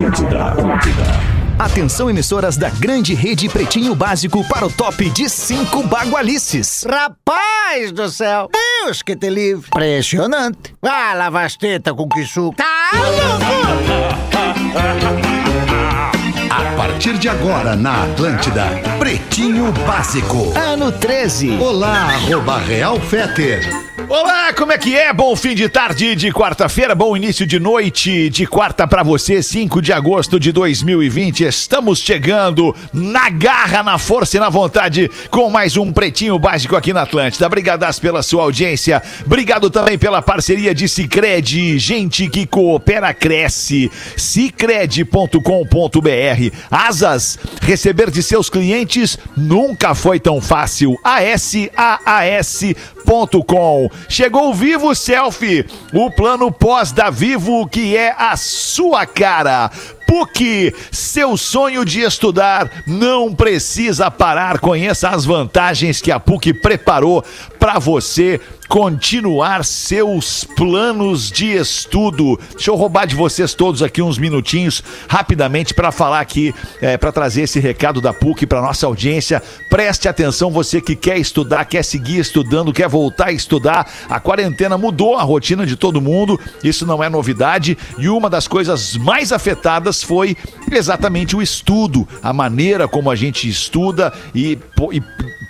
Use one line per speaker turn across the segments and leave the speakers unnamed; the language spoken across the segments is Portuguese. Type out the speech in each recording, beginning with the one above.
Atlântida, Atlântida. Atenção, emissoras da grande rede Pretinho Básico para o top de cinco bagualices.
Rapaz do céu! Deus que te livre! Impressionante! Ah, lava as tetas com que suco! Tá
A partir de agora na Atlântida, Pretinho Básico.
Ano 13.
Olá, arroba Real Feter.
Olá, como é que é? Bom fim de tarde de quarta-feira, bom início de noite de quarta pra você, 5 de agosto de 2020. Estamos chegando na garra, na força e na vontade com mais um Pretinho Básico aqui na Atlântida. Obrigadas pela sua audiência. Obrigado também pela parceria de Cicred. Gente que coopera, cresce. Cicred.com.br. Asas, receber de seus clientes nunca foi tão fácil. ASAAS.com. Chegou Vivo Selfie, o plano pós da Vivo que é a sua cara. PUC, seu sonho de estudar não precisa parar. Conheça as vantagens que a PUC preparou para você continuar seus planos de estudo. Deixa eu roubar de vocês todos aqui uns minutinhos rapidamente para falar aqui, é, para trazer esse recado da PUC para nossa audiência. Preste atenção, você que quer estudar, quer seguir estudando, quer voltar a estudar. A quarentena mudou a rotina de todo mundo, isso não é novidade. E uma das coisas mais afetadas foi exatamente o estudo, a maneira como a gente estuda e, e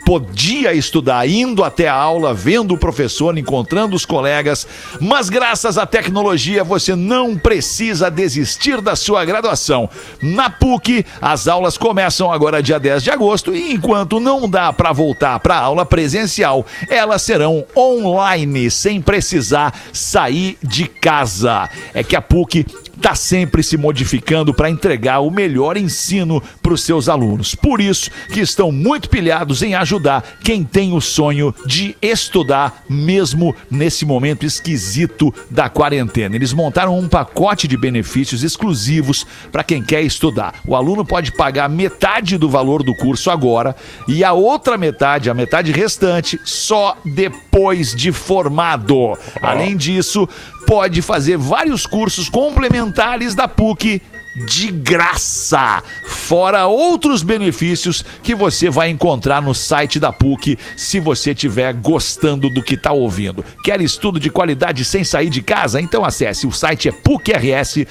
podia estudar indo até a aula, vendo o professor, encontrando os colegas, mas graças à tecnologia você não precisa desistir da sua graduação. Na PUC, as aulas começam agora dia 10 de agosto e enquanto não dá para voltar para a aula presencial, elas serão online sem precisar sair de casa. É que a PUC está sempre se modificando para entregar o melhor ensino para os seus alunos. Por isso que estão muito pilhados em ajudar quem tem o sonho de estudar mesmo nesse momento esquisito da quarentena. Eles montaram um pacote de benefícios exclusivos para quem quer estudar. O aluno pode pagar metade do valor do curso agora e a outra metade, a metade restante, só depois de formado. Além disso, pode fazer vários cursos complementares da PUC de graça, fora outros benefícios que você vai encontrar no site da PUC se você estiver gostando do que está ouvindo. Quer estudo de qualidade sem sair de casa? Então acesse o site é pucrs.br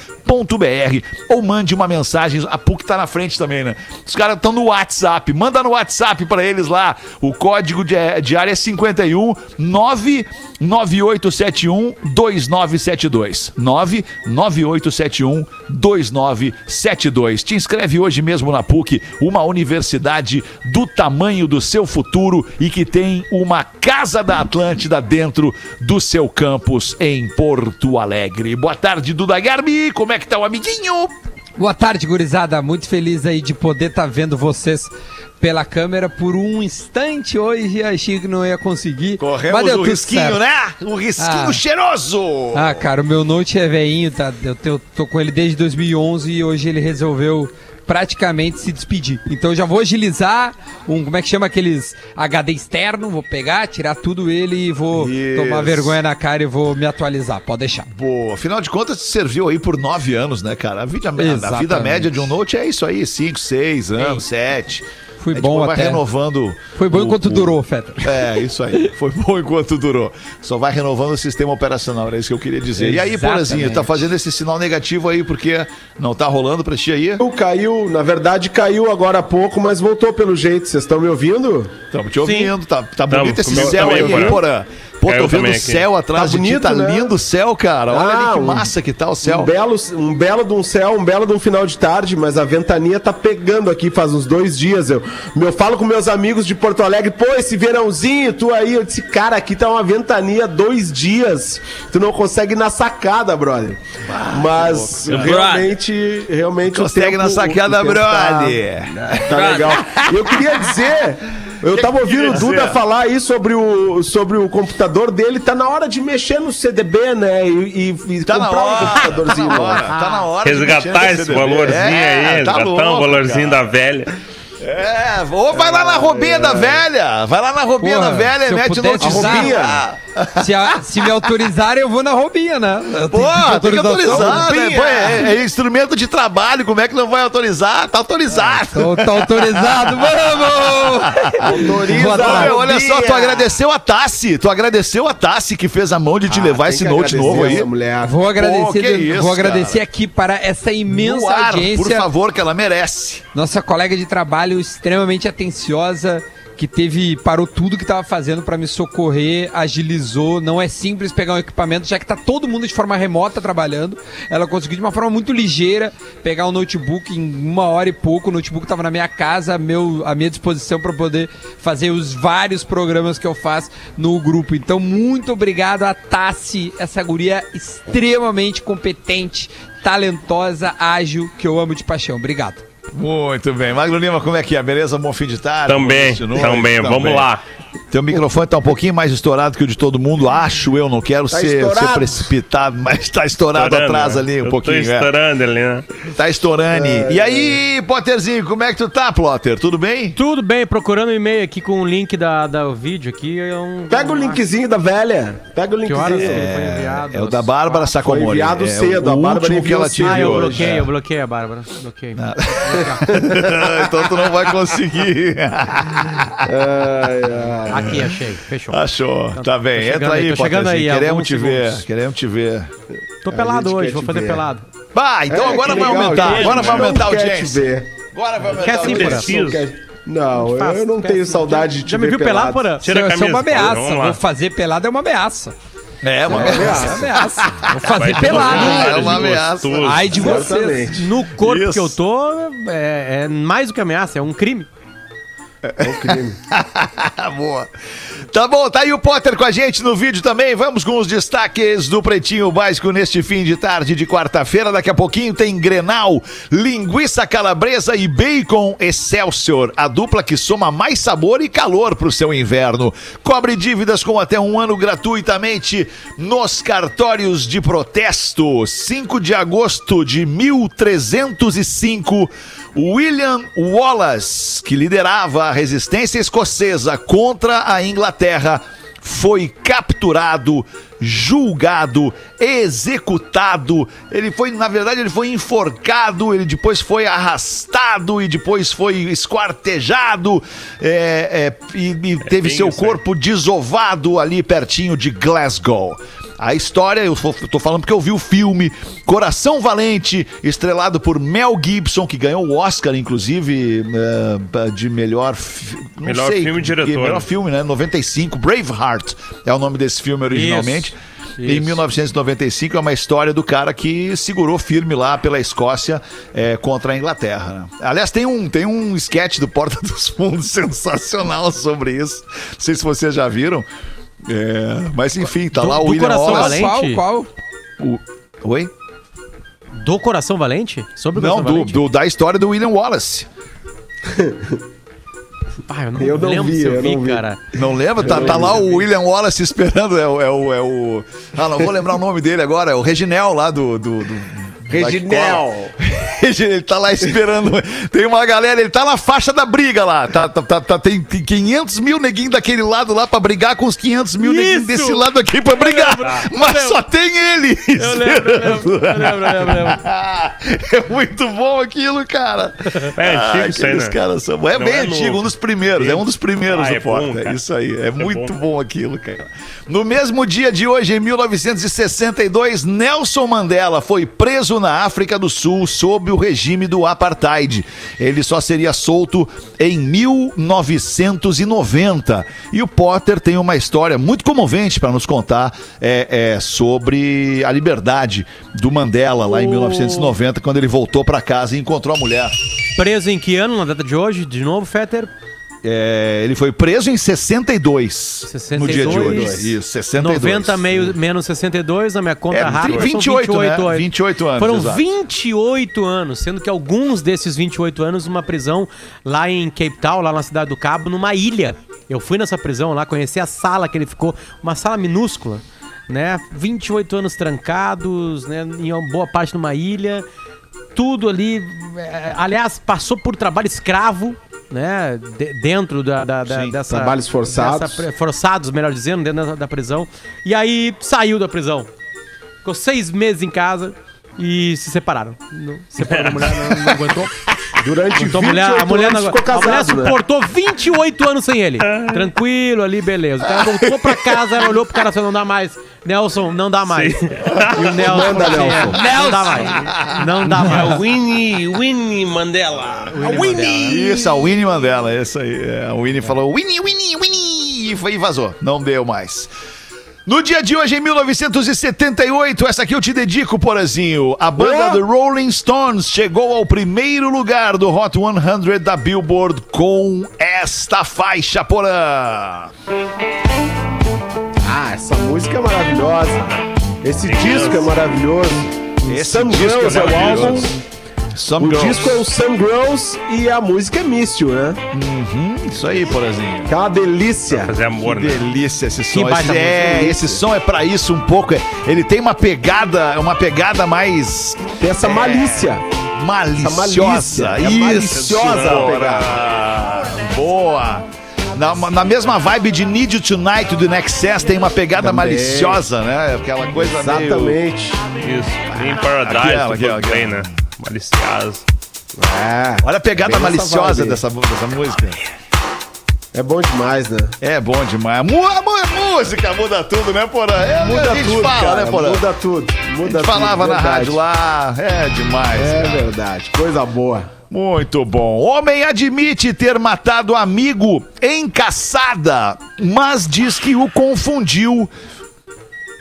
ou mande uma mensagem. A PUC está na frente também, né? Os caras estão no WhatsApp. Manda no WhatsApp para eles lá. O código de, de área é 51 99871 2972. 99871 2972. Te inscreve hoje mesmo na PUC, uma universidade do tamanho do seu futuro e que tem uma casa da Atlântida dentro do seu campus em Porto Alegre. Boa tarde, Duda Garbi. Como é que tá o amiguinho?
Boa tarde, gurizada. Muito feliz aí de poder estar tá vendo vocês pela câmera por um instante hoje. Achei que não ia conseguir.
Corremos o risquinho, certo. né? O risquinho ah. cheiroso.
Ah, cara, o meu Note é veinho, tá? Eu tô, tô com ele desde 2011 e hoje ele resolveu praticamente se despedir. Então eu já vou agilizar um, como é que chama aqueles HD externo, vou pegar, tirar tudo ele e vou Isso. tomar vergonha na cara e vou me atualizar, pode deixar.
Boa, afinal de contas serviu aí por nove anos, né, cara? A vida, a vida média de um Note é isso aí, cinco, seis anos, sete.
Foi é, bom
vai renovando.
Foi bom o, enquanto o... durou, Feta.
É, isso aí. Foi bom enquanto durou. Só vai renovando o sistema operacional, era isso que eu queria dizer. Exatamente. E aí, Porazinho, tá fazendo esse sinal negativo aí porque não tá rolando pra ti aí?
Caiu, na verdade caiu agora há pouco, mas voltou pelo jeito. Vocês estão me ouvindo?
Estamos te ouvindo. Sim. Tá, tá bonito esse céu aí, aí Porã. Pô, é, tô vendo o céu atrás tá de bonito, ti, tá né? lindo o céu, cara. Olha ah, ali que massa que tá o céu.
Um belo, um belo de um céu, um belo de um final de tarde, mas a ventania tá pegando aqui faz uns dois dias. Eu, eu falo com meus amigos de Porto Alegre, pô, esse verãozinho, tu aí, eu disse, cara, aqui tá uma ventania dois dias. Tu não consegue ir na sacada, brother. Ah, mas realmente, realmente.
Consegue tempo, na sacada, tá- brother.
Tá, tá legal. Eu queria dizer. Eu tava ouvindo o Duda falar aí sobre o, sobre o computador dele. Tá na hora de mexer no CDB, né? E, e,
tá comprar hora, um computadorzinho. Tá na hora, tá na hora
Resgatar esse valorzinho é, aí, tá resgatar louco, o valorzinho cara. da velha.
É, ou vai lá na robinha da velha. Vai lá na robinha da velha e mete no
robinha. Se, a- se me autorizarem, eu vou na roubinha, né? Eu
Pô, tem que autorizar, né? Pô, é, é instrumento de trabalho, como é que não vai autorizar? Tá autorizado.
Tô, tô autorizado, vamos!
Autoriza.
Olha, olha só, tu agradeceu a Tassi, tu agradeceu a Tassi que fez a mão de te levar
tem
esse note novo aí.
Mulher.
Vou agradecer,
que
de-
isso,
vou agradecer
cara.
aqui para essa imensa
ar,
audiência.
por favor, que ela merece.
Nossa colega de trabalho extremamente atenciosa, que teve parou tudo que estava fazendo para me socorrer, agilizou. Não é simples pegar um equipamento, já que tá todo mundo de forma remota trabalhando. Ela conseguiu de uma forma muito ligeira pegar um notebook em uma hora e pouco. O notebook estava na minha casa, meu, à minha disposição para poder fazer os vários programas que eu faço no grupo. Então, muito obrigado a Tassi, essa guria extremamente competente, talentosa, ágil, que eu amo de paixão. Obrigado.
Muito bem. Magro Lima, como é que é? Beleza? Bom fim de tarde?
Também, também, vamos lá.
Teu microfone tá um pouquinho mais estourado que o de todo mundo, acho eu. Não quero
Tá
ser, ser precipitado, mas tá estourado
Estourando,
atrás
né?
ali um
Eu
pouquinho.
Tô
é.
estourando ali, né?
Tá estourando. E aí, Potterzinho, como é que tu tá, Plotter? Tudo bem?
Tudo bem, procurando o e-mail aqui com o link da, da vídeo aqui. É um,
Pega o linkzinho da velha. Pega o
Que horas
linkzinho.
ele foi enviado?
É o da Bárbara Sacomori.
Foi enviado
é
cedo,
o
a Bárbara
último que
enviou
ela te.
Ah, eu bloqueei, eu bloqueei a Bárbara. Bloqueei.
então tu não vai conseguir.
Ai, ai.
Aqui, achei. Fechou.
Achou. Tá bem. Entra
aí,
aí,
chegando aí,
Queremos te ver. Queremos te ver.
Tô pelado hoje, vou fazer
ver.
pelado.
Bah, então
É,
agora vai
legal,
aumentar.
gente.
Agora vai aumentar a
te
audiência.
ver.
Agora vai aumentar
Quer
a
sim,
audiência.
Porã?
Não,
Faz,
eu não tenho saudade de te
Já me viu pelado, Porã?
Tira a
Isso é uma ameaça. Vou fazer pelado é uma ameaça.
É, uma
É
ameaça.
uma ameaça. Vou fazer
Vai
pelado.
É uma ameaça.
Ai de vocês.
No corpo
Isso.
que eu tô, é, é mais do que ameaça, é um crime.
É crime.
Boa. Tá bom, tá aí o Potter com a gente no vídeo também. Vamos com os destaques do Pretinho Básico neste fim de tarde de quarta-feira. Daqui a pouquinho tem Grenal, linguiça calabresa e bacon Excelsior. A dupla que soma mais sabor e calor pro seu inverno. Cobre dívidas com até um ano gratuitamente nos cartórios de protesto. 5 de agosto de 1305. William Wallace, que liderava a resistência escocesa contra a Inglaterra, foi capturado, julgado, executado. Ele foi, na verdade, ele foi enforcado, ele depois foi arrastado e depois foi esquartejado é, é, e, e teve
bem
seu corpo desovado ali pertinho de Glasgow. A história, eu tô falando porque eu vi o filme Coração Valente, estrelado por Mel Gibson, que ganhou o Oscar, inclusive, eh, de melhor,
Melhor
sei,
filme diretor.
Melhor filme, né? 95, Braveheart é o nome desse filme originalmente. Em
Isso.
1995 é uma história do cara que segurou firme lá pela Escócia eh, contra a Inglaterra. né? Aliás, tem um, tem um sketch do Porta dos Fundos sensacional sobre isso. Não sei se vocês já viram. É, mas enfim, tá
Do-
lá o
do
William
Coração
Wallace.
Valente?
Qual, qual?
O- Oi?
Do Coração Valente? Sobre o
Não,
Coração
do,
Valente?
do- da história do William Wallace.
Ah, eu não,
Eu não
lembro
vi,
se eu,
eu
vi,
não vi.
cara.
Não lembra? Tá, tá lá o William Wallace esperando. É o, é, o, é o. Ah, não vou lembrar o nome dele agora. É o Reginel lá do. do, do
Reginel.
Ele tá lá esperando. Tem uma galera, ele tá na faixa da briga lá. Tá, tá, tá, tá- tem, tem 500 mil neguinhos daquele lado lá pra brigar com os 500 mil neguinhos desse lado aqui pra brigar. Mas só tem ele.
Eu lembro, eu lembro, eu lembro, eu lembro, eu lembro.
é muito bom aquilo, cara.
É antigo
Ah,
isso aí, né?
caras são. É
Não
bem
é
antigo,
novo.
um dos primeiros. É um dos primeiros
Ah,
do
é bom, cara.
isso aí. É, muito
bom.
bom. aquilo, cara. No mesmo dia de hoje, em 1962, Nelson Mandela foi preso na África do Sul sob o regime do apartheid. Ele só seria solto em 1990. E o Potter tem uma história muito comovente para nos contar é, é, sobre a liberdade do Mandela lá em 1990, quando ele voltou para casa e encontrou a mulher.
Preso em que ano, na data de hoje? De novo, Fetter?
É, ele foi preso em 62,
62.
no dia de hoje. Isso, 62.
90 meio, menos 62, na minha conta
É,
rápida.
28,
são
né?
28,
28 anos,
Foram
exato.
28 anos, sendo que alguns desses 28 anos numa prisão lá em Cape Town, lá na cidade do Cabo, numa ilha. Eu fui nessa prisão lá, conheci a sala que ele ficou, uma sala minúscula, né? 28 anos trancados, né? Em uma boa parte numa ilha. Tudo ali, é, aliás, passou por trabalho escravo, né? de- dentro da, da- da-
Sim,
dessa.
trabalhos forçados.
dessa forçados, melhor dizendo, dentro da, da prisão. E aí saiu da prisão. Ficou seis meses em casa e se separaram. Não, separou da mulher, não, não aguentou.
Durante
Então,
28
a mulher, a mulher,
anos ficou
a mulher
casado, né?
suportou 28 anos sem ele. Tranquilo ali, beleza. O cara voltou pra casa, ela olhou pro cara e falou: não dá mais. Nelson, não dá mais. E o Nelson.
Manda,
falou assim,
Nelson.
"É, Não dá mais. Não dá mais.
Winnie, Winnie Mandela.
Isso, a Winnie Mandela, isso aí. É, a Winnie falou Winnie, Winnie, Winnie, e foi- e vazou. Não deu mais. No dia de hoje, em 1978, essa aqui eu te dedico, Porazinho. A banda
Boa.
The Rolling Stones chegou ao primeiro lugar do Hot 100 da Billboard com esta faixa, Porã.
Ah, essa música é maravilhosa. Esse disco é maravilhoso.
Esse
Some
disco é
Girls é, o
maravilhoso.
álbum.
Some
O
Girls.
disco é o Some Girls e a música é Místil, né?
Isso aí, Porazinho.
Que é uma delícia.
Fazer amor,
Que
né?
delícia esse som. Esse, é, esse som é pra isso um pouco. é- Ele tem uma pegada, uma pegada mais
Tem essa malícia.
maliciosa.
malícia, é maliciosa a
Bora. Boa. Na, na mesma vibe de Need You Tonight do Nexus tem uma pegada
Também.
maliciosa, né? Aquela coisa meio...
Exatamente.
Isso. In Paradise,
Aquela,
do
aquela, aquela.
né? Malicioso.
É.
Olha a pegada
nessa
maliciosa dessa, dessa música.
É bom demais, né?
É bom demais. Mu- a mu- música muda tudo, né, Porã? É,
Muda
a gente
tudo,
fala,
cara.
né, Porã?
Muda tudo.
A
Muda
gente falava
tudo,
na
verdade.
rádio lá. É demais.
É
cara.
verdade. Coisa boa.
Muito bom. Homem admite ter matado amigo em caçada, mas diz que o confundiu.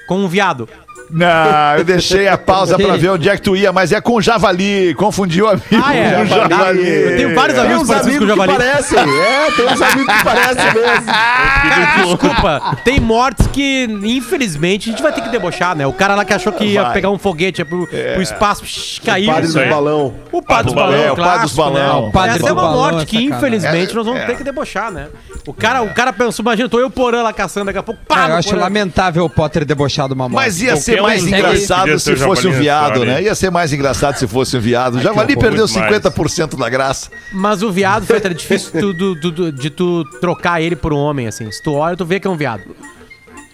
Com um viado.
Não, eu deixei a pausa pra ver onde é que tu ia, mas é com javali. Confundiu o amigo
Ah, é?
com javali.
Eu tenho vários
Tem
amigos
uns
parecidos com
amigos que
javali.
parecem. É, tem uns amigos que parecem mesmo.
Desculpa, tem mortes que, infelizmente, a gente vai ter que debochar, né? O cara lá que achou que ia
Vai.
pegar um foguete ia pro, pro espaço, psh, caiu.
Padre
isso
do balão.
O padre dos
É,
balão,
o padre dos balão.
né?
O padre
Essa
do
é uma morte
é
que, infelizmente,
É,
nós vamos
é.
ter que debochar, né? O cara, o cara pensou, imagina, tô eu porã lá caçando, daqui a pouco, pá,
eu acho lamentável o Potter debochar de uma morte.
Mas ia
Qualquer
ser mais engraçado se fosse um viado, né?
hora.
Ia ser mais engraçado se fosse um viado. Javali
horror.
perdeu
Muito mais.
50% da graça.
Mas o viado, Fetter, é difícil tu- tu- tu- tu- de tu trocar ele por um homem, assim. Se tu olha, tu vê que é um viado.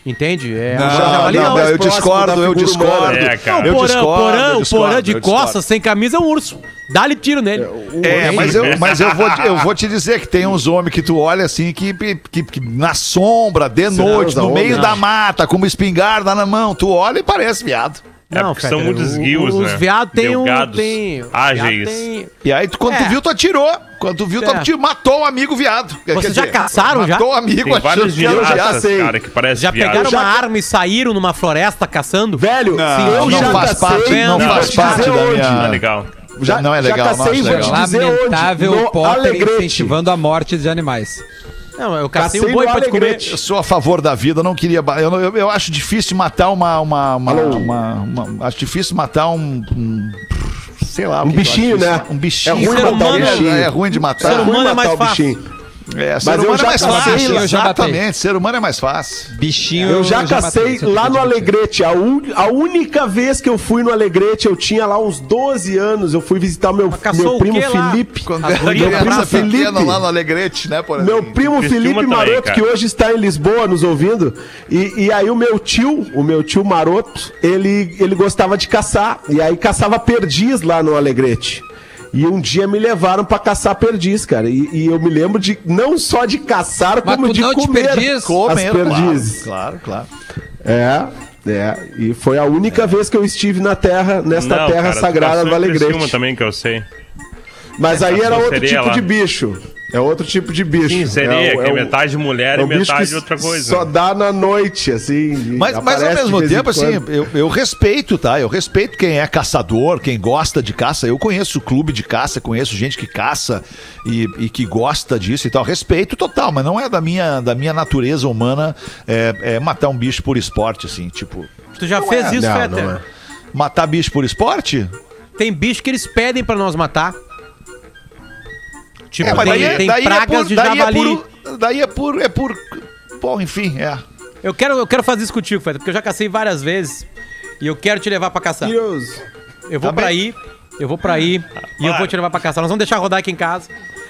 Entende? É,
Não, não,
não.
não,
mais
eu discordo, eu discordo.
É, cara.
o
Eu
porã,
discordo,
o porã,
eu
o
discordo,
porã de costas, sem camisa, é um urso. Dá-lhe tiro nele.
É, mas eu, mas eu, vou, eu vou te dizer que tem uns homens que tu olha assim, que, que- que na sombra, de noite, no
homem,
meio
né?
da mata, com uma espingarda na mão, tu olha e parece viado.
É porque são muitos guios,
Os
né?
viados têm um... Tem,
ágeis.
viado tem-
E aí, tu, quando
É.
tu viu, tu atirou. Quando tu viu, tu
É.
atirou, matou o amigo viado. Quer
Vocês
dizer,
já caçaram, já?
Matou o amigo
Tem vários
achando que era
viratas,
viado.
cacei.
cara, que parece
Já
viado.
pegaram
já-
uma arma e saíram numa floresta caçando?
Velho,
Não,
eu
não
já
faz parte, não
e vou
faz
te
parte da minha-
Ah, legal.
Já,
Não é legal,
já
não
cacei,
acho
vou
legal.
Lamentável
onde.
Potter
Alegrete.
incentivando a morte de animais.
Não, eu cacei
Cacei
um boi pra te comer.
Eu sou a favor da vida, eu não queria. Eu, eu, eu acho difícil matar uma. uma, uma, uma- uma- acho difícil matar um. um- sei lá. o
Um bichinho, né?
Um bichinho.
É ruim
matar o
É-
bichinho.
É, ruim de matar.
Ser humano é mais
matar o
fácil.
É, ser
Mas eu
humano
já
é mais
cacei,
fácil.
eu já.
Exatamente, ser humano é mais fácil.
Bichinho.
Eu já
matei,
cacei
isso eu
lá no. Alegrete. A, un- a única vez que eu fui no Alegrete, eu tinha lá uns 12 anos. Eu fui visitar meu, meu
o
primo? Felipe.
Quando
gurias
Meu primo Felipe.
lá no Alegrete, né? Por
Meu primo Felipe
também,
Maroto,
cara.
que hoje está em Lisboa nos ouvindo. E, e aí o meu tio, o meu tio Maroto, ele, ele gostava de caçar. E aí caçava perdiz lá no Alegrete. E um dia me levaram pra caçar perdiz, cara. E, e eu me lembro de não só de caçar,
Mas
como de comer
perdiz?
as
Comer,
perdizes.
Claro, claro.
É, é. E foi a única vez que eu estive na terra, nesta
Não,
terra
cara, tu
sagrada do Alegrete.
também, que eu sei.
Mas aí era outro tipo
lá.
de bicho. É outro tipo de bicho.
Sim, sereia,
é,
é
o-
metade mulher
é
e
um bicho
metade
que
outra coisa.
Só dá na noite, assim. e
Mas, mas ao mesmo tempo, assim, eu, eu respeito, tá? Eu respeito quem é caçador, quem gosta de caça. Eu conheço clube de caça, conheço gente que caça e, e que gosta disso e tal. Respeito total, mas não é da minha, da minha natureza humana é, é matar um bicho por esporte, assim, tipo.
Tu já fez isso,
Não,
Fetter?
não é.
Matar bicho por esporte?
Tem bicho que eles pedem pra nós matar. Tipo,
É, mas
tem,
daí, é-
tem
daí
pragas
é por,
de
daí
javali.
É por, daí é por. É por. Bom, enfim, é.
Eu, quero, eu quero fazer isso contigo, Fetter, porque eu já cacei várias vezes. E eu quero te levar pra caçar.
Deus.
Eu vou
Tá
pra
bem.
aí, eu vou pra aí e eu vou te levar pra caçar. Nós vamos deixar rodar aqui em casa.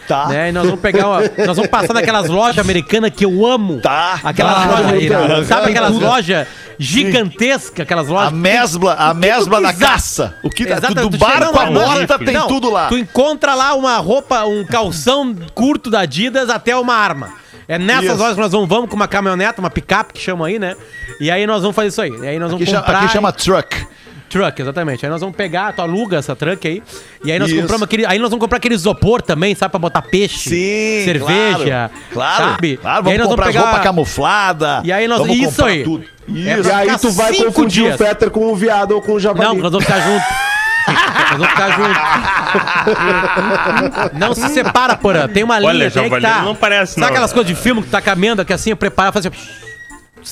Tá.
Né? E nós vamos pegar uma, Nós vamos passar naquelas lojas americanas que eu amo.
Tá.
Aquelas
Ah,
lojas.
irado.
sabe aquelas lojas gigantescas, aquelas
A
lojas.
mesbla, a mesbla da caça. O que
Exato,
do
tu
bar
chega
com a
lá, não,
bota tem
não,
tudo lá.
Tu encontra lá uma roupa, um calção curto da Adidas até uma arma. É nessas
Isso.
lojas que nós vamos, vamos com uma caminhoneta, uma picape que chamam aí, né? E aí nós vamos fazer isso aí. E aí nós vamos
Aqui, chama,
comprar.
aqui chama truck.
Truck, exatamente. Aí nós vamos pegar, tu aluga essa truck aí. E aí nós
Isso.
compramos aquele. Aí nós vamos comprar aquele isopor também, sabe? Pra botar peixe.
Sim,
cerveja.
Claro,
Sabe?
claro.
E aí
Vamos
nós
comprar roupa camuflada.
E aí nós-
vamos
isso
comprar
aí.
Tudo.
É
Isso.
E aí tu vai confundir
dias.
o Fetter com o viado ou com o javali.
Não, nós vamos ficar juntos. nós vamos ficar juntos. Não se separa, porra. Tem uma linha.
Olha,
que
javali não parece,
Sabe
não.
aquelas coisas de filme que tu tá caminhando, que assim, eu preparo, faz assim.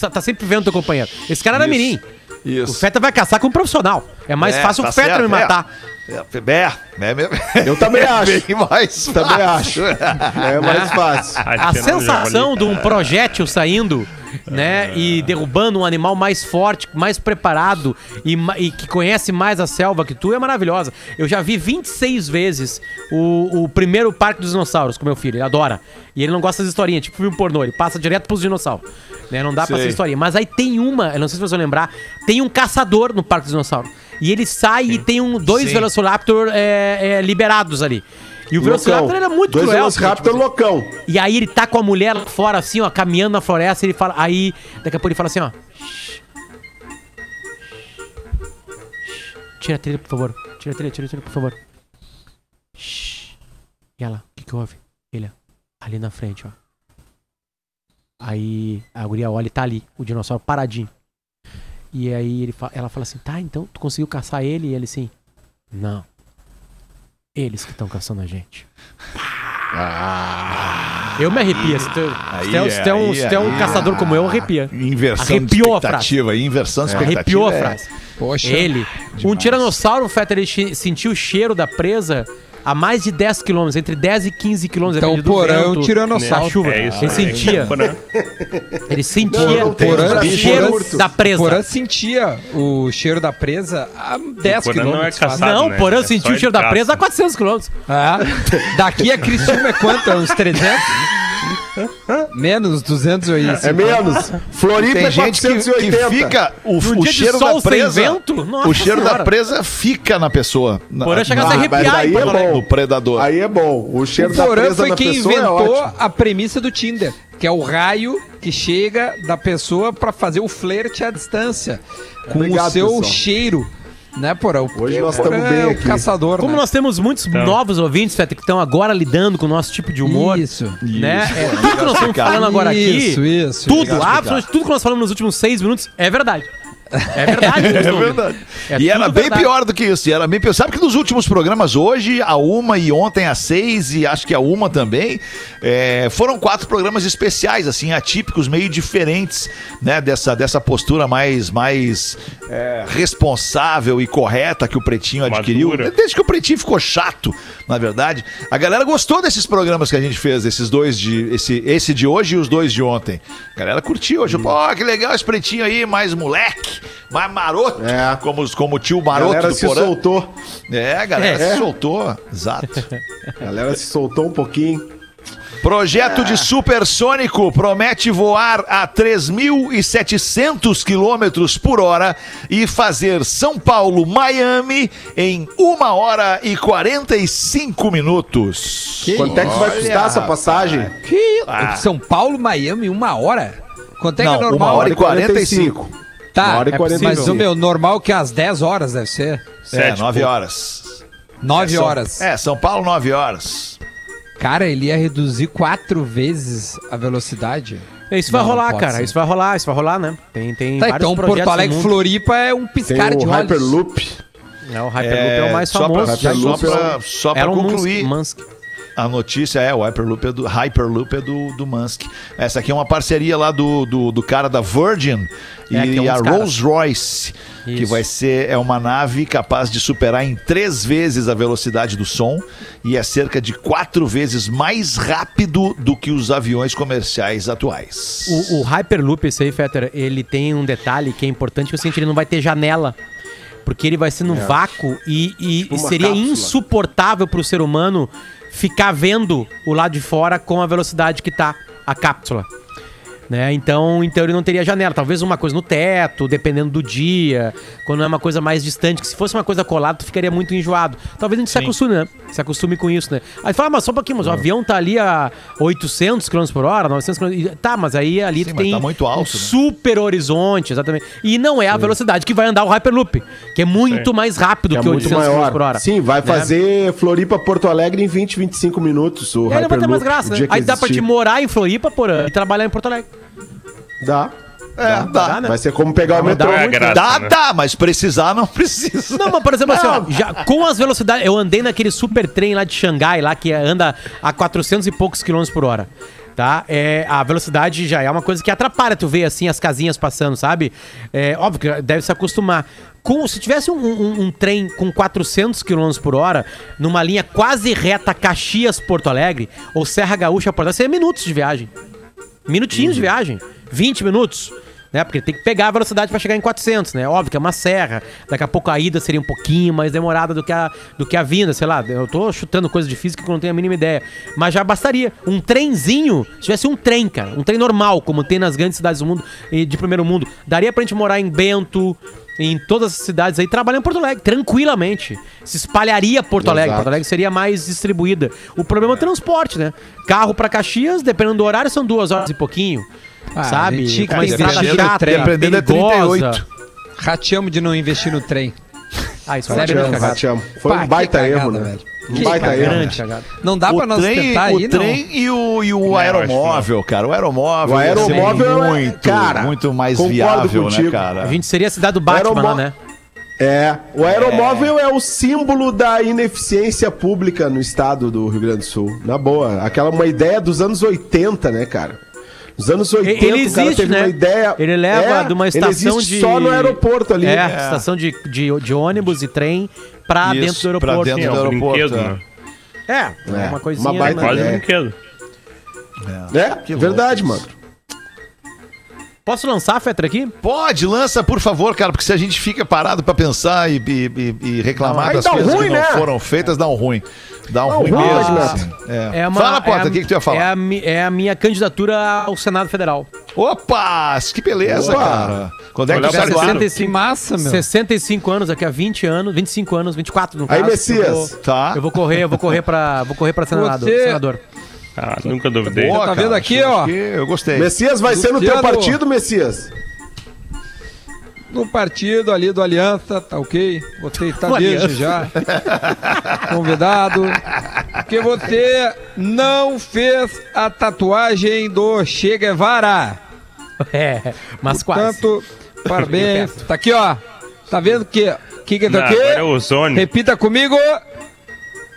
Tá tá sempre vendo teu companheiro. Esse cara era
Isso.
mirim.
Isso.
O Feta vai caçar com um profissional. É mais
É,
fácil
tá
o Feta
certo,
me
é.
matar.
É, é, é, é,
Eu também acho.
Bem mais
Também
fácil.
É mais fácil.
A sensação de um projétil saindo, né, e derrubando um animal mais forte, mais preparado e, e que conhece mais a selva que tu é maravilhosa. Eu já vi 26 vezes o, o primeiro Parque dos Dinossauros com meu filho, ele adora. E ele não gosta das historinhas, tipo filme pornô, ele passa direto pros dinossauros. Né, não dá pra
Sei.
ser historinha. Mas aí tem uma, eu não sei se vocês vão lembrar, tem um caçador no Parque dos Dinossauros. E ele sai e tem um, dois
Sim.
Velociraptor é, é, liberados ali. E o. Velociraptor era muito
Dois
cruel.
Velociraptor
porque, tipo,
loucão.
e aí ele tá com a mulher lá fora, assim, ó, caminhando na floresta, ele fala. Aí, daqui a pouco ele fala assim, ó. "Shh. Tira a trilha, por favor. Tira a trilha, tira a trilha, por favor. E ela, o que, que houve? Ele, ali na frente, ó. Aí a guria olha e tá ali, o dinossauro paradinho. E aí ele ela fala assim, tá, então tu conseguiu caçar ele? E ele assim, não. Eles que estão caçando a gente. Eu me arrepio. Se é, é um, é um caçador como eu, arrepia.
Inversão
Arrepiou a
de expectativa. Inversão de expectativa.
Arrepiou a
é-
frase.
Poxa.
Ele, um
Demais.
tiranossauro, Fetter, ele sentiu o cheiro da presa a mais de 10 quilômetros, entre 10 e 15 quilômetros.
Então,
do
Porã é um tiranossauro.
da chuva.
É isso.
ele sentia,
Porã.
ele sentia
Não,
o
Porã,
cheiro da presa.
Porã sentia o cheiro da presa a 10
Porã não é
quilômetros.
caçado.
Não,
né?
Porã
É
sentiu o cheiro da presa a 400 quilômetros.
É. Daqui a Criciúma é quanto? É Uns 300? Menos 280.
É menos. Floripa
Tem
é
gente que, que
480.
fica. O, o
dia de
cheiro
sol
da
sem
presa.
vento, nossa
o cheiro
senhora.
da presa fica na pessoa.
Porã chega a se
na-
mas
arrepiar.
aí é bom.
do predador.
Aí é bom. O cheiro
O
da presa
foi
na
quem
pessoa é
inventou
ótimo.
a premissa do Tinder, que é o raio que chega da pessoa pra fazer o flerte à distância, com
Obrigado,
o seu
pessoal.
cheiro, né, Porã?
Hoje nós estamos bem
é o
aqui.
caçador,
Como
né?
nós temos muitos novos ouvintes, Fetter, que estão agora lidando com o nosso tipo de humor.
Isso.
Né? É, tudo que nós estamos falando agora aqui.
Isso, isso.
Tudo, absolutamente tudo que nós falamos nos últimos seis minutos é verdade. É verdade.
É verdade.
É
e era bem
verdade.
pior do que isso. E era bem pior. Sabe que nos últimos programas hoje, a uma e ontem a seis, e acho que a uma também, é, foram quatro programas especiais, assim, atípicos, meio diferentes, né? Dessa, dessa postura mais, mais é, responsável e correta que o Pretinho adquiriu.
Madura.
Desde que o Pretinho ficou chato, na verdade. A galera gostou desses programas que a gente fez, esses dois de. Esse, esse de hoje e os dois de ontem. A galera curtiu hoje. Pô, que legal esse pretinho aí, mais moleque, mais maroto.
É.
Como, como o tio maroto
galera
do
se
Porã.
soltou.
É, galera
É.
se soltou. Exato.
A galera se soltou um pouquinho.
Projeto de supersônico promete voar a 3.700 quilômetros por hora e fazer São Paulo-Miami em 1 hora e 45 minutos.
Quanto é que vai custar essa passagem?
Que...
Ah.
São Paulo, Miami, uma hora? Quanto é que
Não,
é
uma
normal?
hora e 45.
Tá,
Uma hora e
é
45.
mas o meu normal que é às 10 horas deve ser.
É,
Sete,
9
pô.
horas.
9
É, São-
horas.
É, São Paulo, 9 horas.
Cara, ele ia reduzir quatro vezes a velocidade.
Isso vai
Não, não
rolar,
pode
cara.
ser.
Isso vai rolar, isso vai rolar, né? Tem, tem
Tá,
vários
então
projetos
Porto Alegre. Floripa é um
Tem
piscar de
o
olhos.
Hyperloop.
É, o Hyperloop é, o mais
só
famoso.
Pra, só pra, só pra
Elon Musk-
concluir,
Musk.
A notícia é o Hyperloop é do, Hyperloop é do, do Musk. Essa aqui é uma parceria lá do, do, do cara da Virgin
É,
e
é um
a
dos caras.
Rolls Royce, que
Isso.
vai ser é uma nave capaz de superar em três vezes a velocidade do som e é cerca de quatro vezes mais rápido do que os aviões comerciais atuais.
O, o Hyperloop, esse aí, Fetter, ele tem um detalhe que é importante, que é o seguinte, ele não vai ter janela. Porque ele vai ser no vácuo e, e-
Tipo
e seria
cápsula.
insuportável pro ser humano ficar vendo o lado de fora com a velocidade que tá a cápsula. Né? Então, então ele não teria janela. Talvez uma coisa no teto, dependendo do dia. Quando é uma coisa mais distante, que se fosse uma coisa colada, tu ficaria muito enjoado. Talvez a gente se acostume, né? Se acostume com isso, né? Aí fala, ah, mas só um pouquinho, mas o avião tá ali a 800 km por hora, 900 km. Tá, mas aí ali
Sim,
tu tem
tá muito alto,
um
né?
super horizonte, exatamente. E não é a velocidade que vai andar o Hyperloop, que é muito mais rápido
Que
que,
é muito
800 km
maior.
por hora.
Sim, vai
né?
fazer Floripa Porto Alegre em 20, 25 minutos. O
E aí não vai ter mais
Hyperloop,
graça, né? Aí dá pra te
existir.
morar em Floripa, porra, e trabalhar em Porto Alegre.
Dá.
É, dá.
né?
Vai ser como pegar o metrô.
dá uma graça.
Dá,
né?
dá, mas precisar não precisa.
Não, mas por exemplo, assim, ó, já, com as velocidades. Eu andei naquele super trem lá de Xangai, lá que anda a 400 e poucos quilômetros por hora. Tá? É, a velocidade já é uma coisa que atrapalha tu ver assim as casinhas passando, sabe? É óbvio que deve se acostumar. Com, se tivesse um, um- um trem com 400 km por hora, numa linha quase reta Caxias-Porto Alegre, ou Serra Gaúcha-Porto Alegre, seria minutos de viagem. Minutinhos de viagem. 20 minutos. Né? Porque tem que pegar a velocidade para chegar em 400, né? Óbvio que é uma serra. Daqui a pouco a ida seria um pouquinho mais demorada do que a, do que a vinda, sei lá. Eu tô chutando coisa de física que eu não tenho a mínima ideia. Mas já bastaria. Um trenzinho, se tivesse um trem, cara, um trem normal, como tem nas grandes cidades do mundo e de primeiro mundo, daria pra gente morar em Bento, em todas as cidades aí, trabalhar em Porto Alegre, tranquilamente. Se espalharia Porto Alegre.
Exato.
Porto Alegre seria mais distribuída. O problema é o transporte, né? Carro pra Caxias, dependendo do horário, são duas horas e pouquinho.
Ah,
sabe?
gente
uma estrada chata,
trem.
Dependendo é
perigosa.
38.
Rateamos de não investir no trem.
Ah, isso é
Rateamos. Foi
Pá,
um baita erro, né?
velho.
Um
Que
baita erro.
Não dá pra
o
nós
trem,
tentar
o
aí,
trem e o, e o
Não,
aeromóvel, cara. O aeromóvel,
O aeromóvel é-
muito,
cara,
muito mais viável, né,
contigo.
cara?
A gente seria a cidade do Batman lá, né?
É, o aeromóvel é. o símbolo da ineficiência pública no estado do Rio Grande do Sul. Na boa, aquela uma ideia dos anos 80, né, cara? Nos anos 80,
Ele
o cara
existe,
teve
né?
uma ideia.
Ele leva
É,
de uma estação
existe
de.
só no aeroporto ali.
É, estação de, de, de ônibus e trem pra
Isso,
dentro do
pra
aeroporto.
Sim,
dentro
é
do
um
aeroporto,
brinquedo,
é.
né?
É,
É,
uma coisinha.
uma baita
né,
Quase um brinquedo.
É, verdade, mano.
Posso lançar, Fetra, aqui?
Pode, lança, por favor, cara, porque se a gente fica parado pra pensar e, e- e- e reclamar
Aí
das
dá
coisas
ruim,
que não
né?
foram feitas, dá um ruim. Dá um
um
ruim
ruim,
mesmo.
Renato.
assim. É.
É uma-
Fala, Porta,
é a-
o que, que tu ia
É
falar?
a, mi- é a minha candidatura ao Senado Federal.
Opa, que beleza,
Opa.
cara. Quando é que
Olha pra
ar?
65,
Que massa, meu.
65 anos, daqui a 20 anos, 25 anos, 24 no
Aí,
caso.
Messias.
Eu vou,
Tá.
eu vou correr, eu vou correr pra, vou correr pra senador.
Você-
senador.
Ah, nunca duvidei.
Boa,
tá vendo
cara,
aqui,
acho
ó?
que Eu gostei.
Messias vai ser no teu partido, Messias?
No partido ali do Aliança, tá ok? Você está
O
desde já convidado. Porque você não fez a tatuagem do Che Guevara.
É, mas quase.
Portanto, parabéns. Tá aqui, ó. Tá vendo que que que
Não,
tá aqui?
agora é ozônio.
Repita comigo.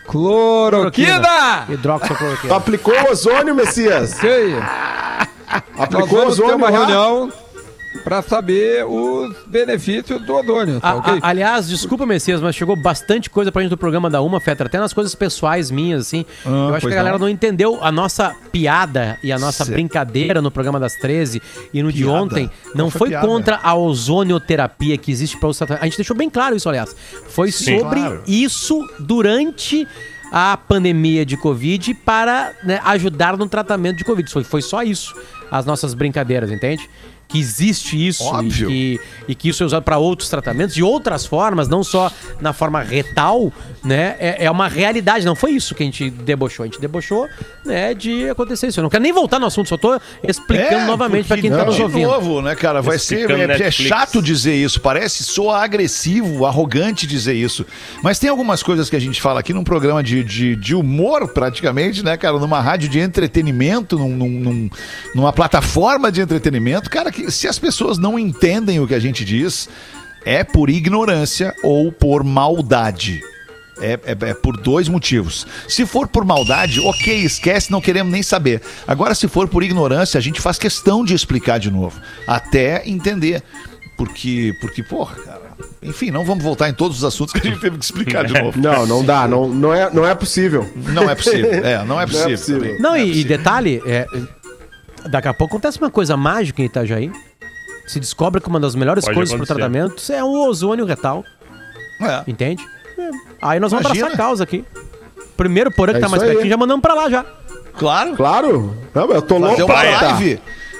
Cloroquina.
Hidroxicloroquina.
aplicou o ozônio, Messias?
Nós
Aplicou o ozônio
uma
lá?
reunião para saber os benefícios do ozônio, tá
A-
ok?
a- aliás, desculpa, Messias, mas chegou bastante coisa pra gente do programa da Uma, Fetra, até nas coisas pessoais minhas, assim. eu acho que a galera
não.
não. entendeu a nossa piada e a nossa
Cê-
brincadeira no programa das 13 e no de
Piada?
ontem. Não
Qual foi
foi contra a ozonioterapia que existe para os tratamentos. A gente deixou bem claro isso, aliás. Foi
Sim.
sobre
Claro.
isso durante a pandemia de Covid para né, ajudar no tratamento de Covid. Foi, foi só isso, as nossas brincadeiras, entende? Que existe isso
Óbvio.
e que, e que isso é usado para outros tratamentos, de outras formas, não só na forma retal, né? É, é uma realidade, não foi isso que a gente debochou. A gente debochou né, de acontecer isso. Eu não quero nem voltar no assunto, só tô explicando novamente para
É, porque,
quem tá nos
de
ouvindo.
novo, né, cara? Vai ser.
Explicando
É, é
Netflix.
chato dizer isso, parece soar agressivo, arrogante dizer isso. Mas tem algumas coisas que a gente fala aqui num programa de, de, de humor, praticamente, né, cara? Numa rádio de entretenimento, num- num- numa plataforma de entretenimento, cara, que se as pessoas não entendem o que a gente diz, é por ignorância ou por maldade. É, é- é por dois motivos. Se for por maldade, ok, esquece, não queremos nem saber. Agora, se for por ignorância, a gente faz questão de explicar de novo, até entender. Porque, porque, porra, cara. Enfim, não vamos voltar em todos os assuntos que a gente teve que explicar de novo.
Não, não dá. Não, não, é, não é possível.
Não é possível. É, não é possível.
possível.
também.
Não,
é
e, e
possível.
detalhe, é, daqui a pouco acontece uma coisa mágica em Itajaí. Se descobre que uma das melhores
Pode
coisas para o tratamento é o ozônio retal.
É.
Entende? Aí nós vamos
Imagina.
abraçar a causa aqui. Primeiro porão que
É
tá mais pertinho, já mandamos pra lá já.
Claro.
Claro. Não, eu tô
Fazer
louco pra tá.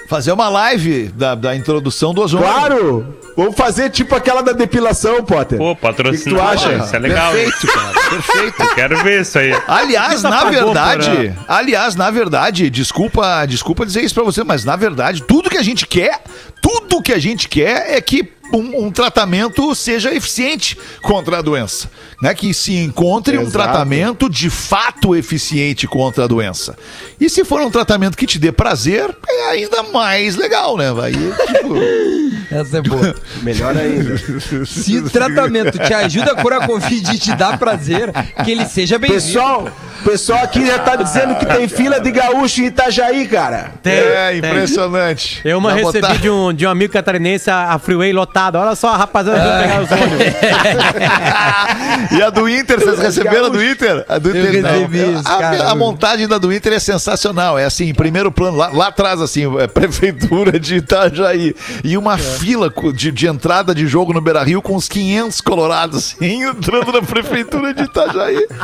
Fazer uma live da, da introdução do ozônio.
Claro! Vamos fazer tipo aquela da depilação, Potter.
Pô,
O que que tu acha?
Isso é legal. hein?
Perfeito, cara. Perfeito.
Eu quero ver isso aí.
Aliás,
Isso
na
apagou,
verdade, aliás, na verdade, desculpa, desculpa dizer isso pra você, mas na verdade, tudo que a gente quer, tudo que a gente quer é que um, um tratamento seja eficiente contra a doença, né? Que se encontre um
Exato.
tratamento de fato eficiente contra a doença. E se for um tratamento que te dê prazer, é ainda mais legal, né? Aí, tipo,
Essa é boa.
Melhor ainda.
Se o tratamento te ajuda a curar a Covid e te dá prazer, que ele seja bem-vindo.
Pessoal, pessoal aqui já tá dizendo que tem fila de gaúcho em Itajaí, cara.
é impressionante.
Eu uma
Dá
recebi
botar-
de um, de um amigo catarinense a, a freeway lotada. Olha só, a rapaziada
É.
pegar os ônibus.
e a do Inter, vocês receberam a do Inter? A do
Eu
Inter, não.
isso,
a,
cara.
a montagem da do Inter é sensacional. É assim, em primeiro plano, lá, lá atrás, assim, é prefeitura de Itajaí. E uma fila de, de entrada de jogo no Beira Rio com uns 500 colorados, assim, entrando na prefeitura de Itajaí.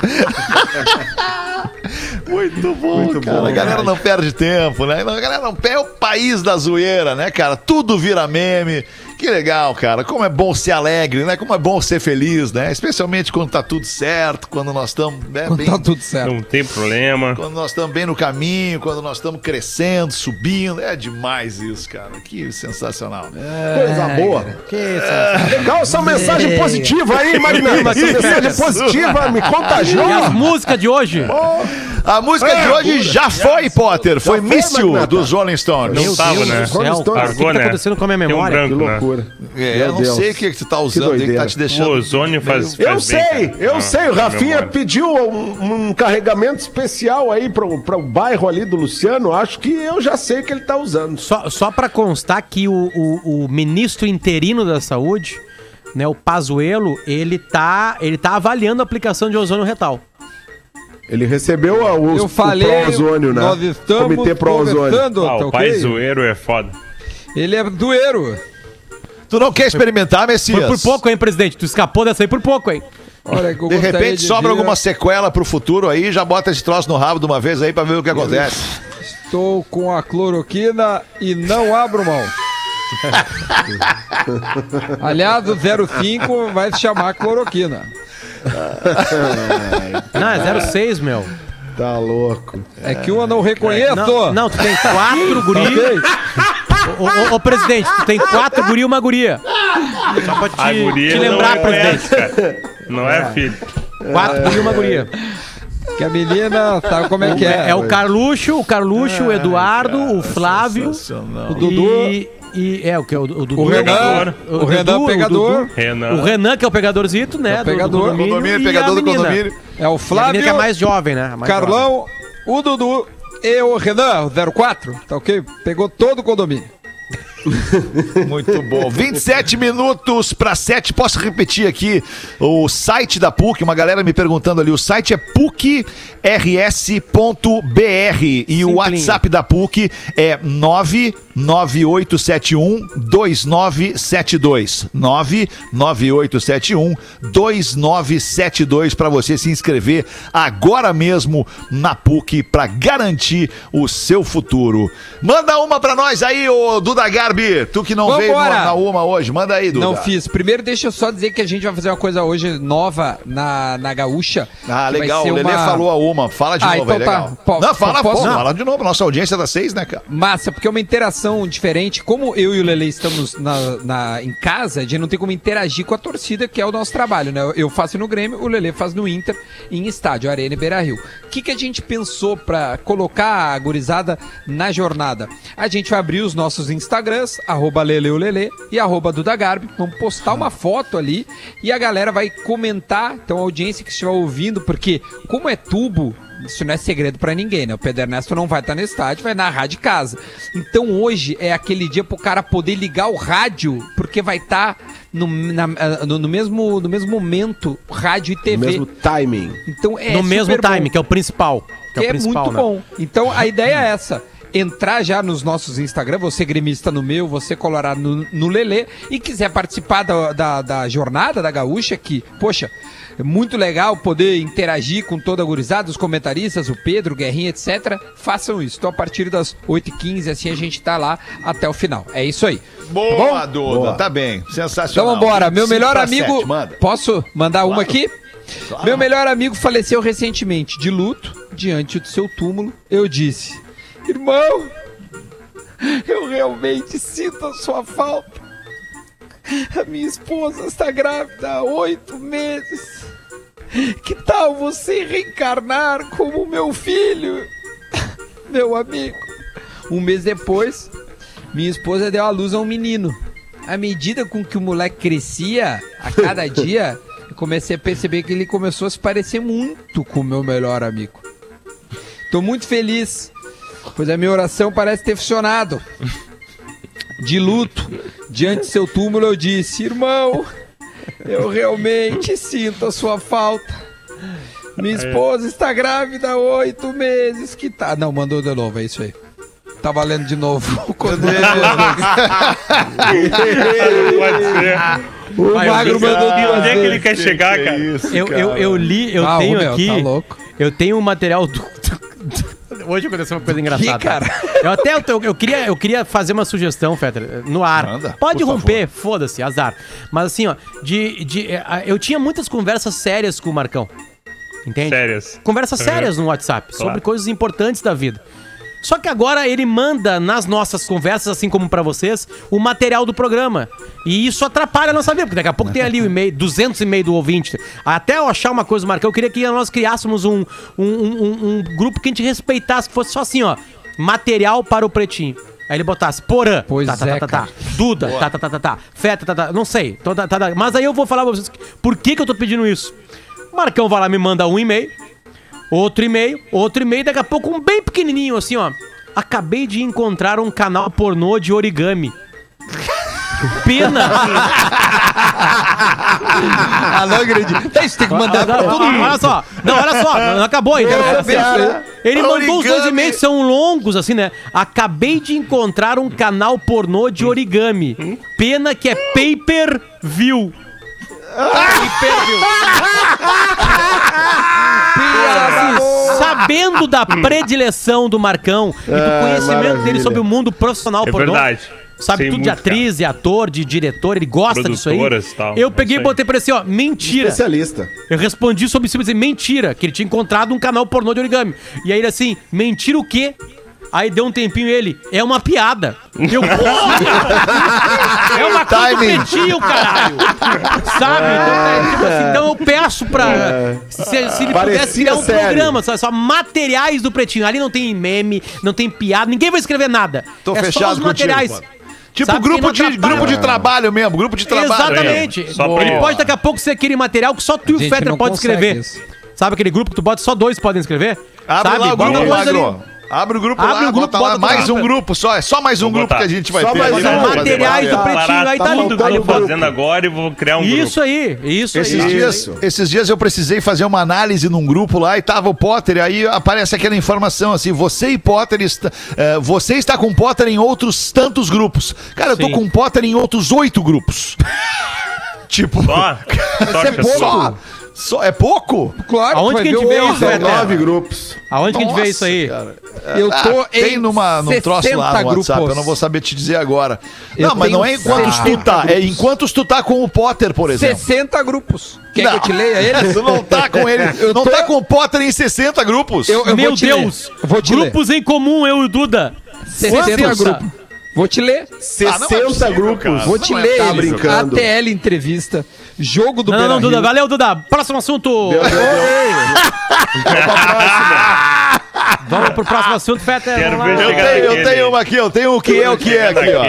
Muito bom, cara. a galera não perde tempo, né? A galera não perde. É o país da zoeira, né, cara? Tudo vira meme. Que legal, cara. Como é bom ser alegre, né? Como é bom ser feliz, né? Especialmente quando tá tudo certo, quando nós estamos né,
Quando
bem.
tá tudo certo.
Não tem problema.
Quando nós estamos bem no caminho, quando nós estamos crescendo, subindo. É demais isso, cara. Que sensacional.
Coisa boa.
que isso?
Legal essa mensagem positiva aí, Marina. Essa mensagem positiva me
E as
contagiou.
músicas de hoje?
A música de
É,
hoje
pura.
já foi, Potter. Foi
foi,
Míssil
Magnata.
dos Rolling Stones.
Não tava, né?
Rolling Stones.
cara. O que, tá
né?
acontecendo com a minha
Tem um
memória?
Que
branco, né?
Loucura.
É,
Meu
eu não
Deus.
sei o que, que você tá usando aí que
doideira.
tá te
O
deixando.
ozônio faz,
Eu
faz bem,
sei,
cara.
eu
Ah,
sei. O Rafinha pediu um, um carregamento especial aí pro, pro bairro ali do Luciano. Acho que eu já sei que ele tá usando.
Só, só pra constar que o, o, o ministro interino da saúde, né, o Pazuello, ele tá, ele tá avaliando a aplicação de ozônio retal.
Ele recebeu a- os,
Eu falei,
o Pro-Ozônio, né?
nós estamos
Comitê Pro-Ozônio.
conversando,
Ah,
tá
o pai
ok?
zoeiro é foda.
Ele é doeiro.
Tu não quer experimentar, Messias?
Foi por pouco, hein, presidente? Tu escapou dessa aí por pouco, hein?
Olha,
De
gostaria
repente
de
sobra
dizer-
alguma sequela pro futuro aí, já bota esse troço no rabo de uma vez aí pra ver o que acontece.
Estou com a cloroquina e não abro mão. Aliás, o 05 vai se chamar cloroquina.
Não, é 06, meu.
Tá louco.
É que uma não reconheço.
Não, não, tu tem quatro guri. Ô, ô, ô, presidente, tu tem quatro guri e uma guria. Só pra te,
A guria
te
não
lembrar,
é
presidente.
cara. Não é filho.
Quatro guri e uma guria.
Que a menina sabe como é que é.
É, o Carluxo, o Carluxo, o Eduardo, o Flávio,
O Dudu,
E, e- é o que é o, o Dudu.
o Renan,
o
o Renan
Dudu,
pegador.
Dudu.
Renan.
O Renan, que é o pegadorzito, né?
É o pegador.
condomínio,
Condomínio,
e
pegador do condomínio.
É o
E a
Flávio,
menina que é mais jovem, né? Mais jovem.
Carlão, o Dudu e o Renan, o 04. Tá ok? Pegou todo o condomínio.
Muito bom. 27 minutos para 7. Posso repetir aqui o site da PUC? Uma galera me perguntando ali. O site é pucrs.br e o WhatsApp da PUC é 99871 2972. 99871 2972 para você se inscrever agora mesmo na PUC para garantir o seu futuro. Manda uma para nós aí, ô Duda Garbi. Tu que não veio
Vambora.
na, na uma hoje, manda aí, Duda.
Não fiz. Primeiro, deixa eu só dizer que a gente vai fazer uma coisa hoje nova na, na Gaúcha.
Ah, legal. O Lelê
uma-
falou a uma. Fala de
Ah,
novo aí,
então tá.
legal.
Po-
não, fala,
posso-
pô,
não.
fala de novo. Nossa audiência das seis, né, cara?
Massa, porque é uma interação diferente. Como eu e o Lele estamos na, na- em casa, a gente não tem como interagir com a torcida, que é o nosso trabalho, né? Eu faço no Grêmio, o Lele faz no Inter, em estádio, Arena e Beira Rio. O que, que a gente pensou pra colocar a gurizada na jornada? A gente vai abrir os nossos Instagrams, arroba Leleulele e arroba Duda Garbi. Vamos postar uma foto ali e a galera vai comentar. Então, a audiência que estiver ouvindo, porque como é tubo, isso não é segredo pra ninguém, né? O Pedro Ernesto não vai estar no estádio, vai narrar de casa. Então hoje é aquele dia pro cara poder ligar o rádio, porque vai estar no, na- no, no mesmo, no mesmo momento, rádio e TV.
Mesmo timing.
Então é
no mesmo
bom
time, que é o principal. Que
que
é o
é
principal,
muito
né?
bom. Então a ideia é essa. Entrar já nos nossos Instagram, você gremista no meu, você colorado no, no Lelê, e quiser participar da, da, da jornada da Gaúcha, que, poxa, é muito legal poder interagir com toda a gurizada, os comentaristas, o Pedro, o Guerrinha, etc. Façam isso. Então, a partir das 8h15, assim, a gente tá lá até o final. É isso aí.
Boa,
Tá
Duda.
Boa.
Tá bem.
Então
Sensacional.
vambora. Meu
25
melhor amigo.
sete, manda.
Posso mandar uma aqui? Meu melhor amigo faleceu recentemente de luto. Diante do seu túmulo, eu disse: Irmão, eu realmente sinto a sua falta. A minha esposa está grávida há oito meses. Que tal você reencarnar como meu filho? Meu amigo. Um mês depois, minha esposa deu à luz a um menino. À medida com que o moleque crescia, a cada dia, eu comecei a perceber que ele começou a se parecer muito com o meu melhor amigo. Tô muito feliz, pois a minha oração parece ter funcionado. De luto, diante de seu túmulo, eu disse: Irmão, eu realmente sinto a sua falta. Minha esposa está grávida há oito meses. Que tá. Não, mandou de novo, é isso aí. Tá valendo de novo. Quando
Pode ser.
o
Vai, eu
magro
vi-
mandou
E
duas
onde é que ele quer chegar, cara?
Eu, eu, eu li, eu
Ah,
tenho
meu,
aqui.
tá louco.
Eu tenho um material do. Hoje aconteceu uma coisa engraçada.
cara?
Eu até eu, eu queria, eu queria fazer uma sugestão, Fetter, no ar.
Manda,
Pode romper, foda-se, azar. Mas assim, ó, de, de, eh, eu tinha muitas conversas sérias com o Marcão. Entende?
Sérias.
Conversas sérias no WhatsApp sobre
Claro.
coisas importantes da vida. Só que agora ele manda nas nossas conversas, assim como pra vocês, o material do programa. E isso atrapalha a nossa vida, porque daqui a pouco tem ali o e-mail, 200 e-mail do ouvinte. Até eu achar uma coisa, Marcão, eu queria que nós criássemos um, um, um- um- grupo que a gente respeitasse, que fosse só assim, ó, material para o pretinho. Aí ele botasse Porã,
Pois
tá, tá,
é,
tá, tá, tá. Duda, tá, tá, tá, tá, tá. Feta, tá, tá, não sei. Tô, tá, tá, tá. Mas aí eu vou falar pra vocês por que, que eu tô pedindo isso. O Marcão vai lá, me manda um e-mail, outro e-mail, outro e-mail, daqui a pouco um bem pequenininho assim, ó. Acabei de encontrar um canal pornô de origami. Pena.
Alô, Grande. Tá, isso tem que mandar pra todo mundo.
olha só. Não, olha só. Não acabou ainda.
Aí.
Ele mandou os dois e-mails, são longos, assim, né? Acabei de encontrar um canal pornô de origami. Pena que é pay-per-view. Assim, sabendo da predileção do Marcão e do
Ah,
conhecimento dele sobre o mundo profissional
É
pornô.
verdade.
Sabe
Sei
tudo de atriz e ator, de diretor, ele gosta disso aí.
E tal,
Eu
é
peguei e
isso
botei pra ele assim, ó, mentira.
Especialista.
Eu respondi sobre cima assim, mentira, que ele tinha encontrado um canal pornô de origami. E aí ele assim, mentira o quê? Aí deu um tempinho ele, é uma piada. Eu, porra! é uma coisa do
Timing.
pretinho, caralho! Sabe? Então, é, tipo assim, então eu peço pra. Se, se ele pudesse
Parecia
criar um
sério.
programa, só, só materiais do pretinho. Ali não tem meme, não tem piada, ninguém vai escrever nada.
Tô
é só
fechado
os
contigo,
materiais.
pô. Tipo
Sabe?
grupo
não
de,
atrapalha.
grupo de trabalho mesmo, grupo de trabalho.
Exatamente.
Só pra
Ele
isso.
pode daqui a pouco ser aquele material que só tu e o
gente
Fetter
não
pode
consegue
escrever.
isso.
Sabe aquele grupo que tu bota só dois podem escrever?
Abre
Sabe?
lá o
Bota
grupo,
dois ali.
Magro. Abre o grupo
Abre
lá,
o grupo,
bota lá
bota
mais
tudo.
um grupo só. É só mais um grupo que a gente vai
Só
ter.
mais um.
Materiais do
Tá
pretinho, aí tá
tá
lindo.
Eu
grupo.
fazendo agora e vou criar um
Isso aí, isso aí.
Esses dias, esses dias eu precisei fazer uma análise num grupo lá e tava o Potter, e aí aparece aquela informação assim: você e Potter, está, eh, você está com Potter em outros tantos grupos. Cara, eu tô
Sim.
com Potter em outros oito grupos. tipo,
Só. Só
é
que
pouco.
só, só. É pouco?
Claro,
Aonde que a gente vê isso,
São nove grupos.
Aonde que a gente vê isso aí?
cara.
Eu tô
Ah, tem
em
numa, num troço lá
60
no WhatsApp,
grupos.
eu não vou saber te dizer agora.
Eu
não, mas não é enquanto tu
60
tá, é enquanto tu tá com o Potter, por exemplo.
60 grupos. Quer
Não.
que eu te leia eles?
Tu não tá com ele,
Eu
não
tô-
tá com o Potter em 60 grupos.
Eu- eu
Meu
vou te ler.
Deus!
Te ler.
Grupos em comum, eu e o Duda.
60
Quantos?
grupos. Vou te ler.
60 grupos.
Vou te
Não é
ler
tá
eles.
brincando.
ATL entrevista. Jogo do
Não, não. Duda. Valeu, Duda. Próximo assunto.
Vamos pra próxima.
Vamos pro próximo assunto, Fetter.
Quero ver.
Eu tenho, eu tenho uma aqui, eu tenho o que é o que é aqui, ó.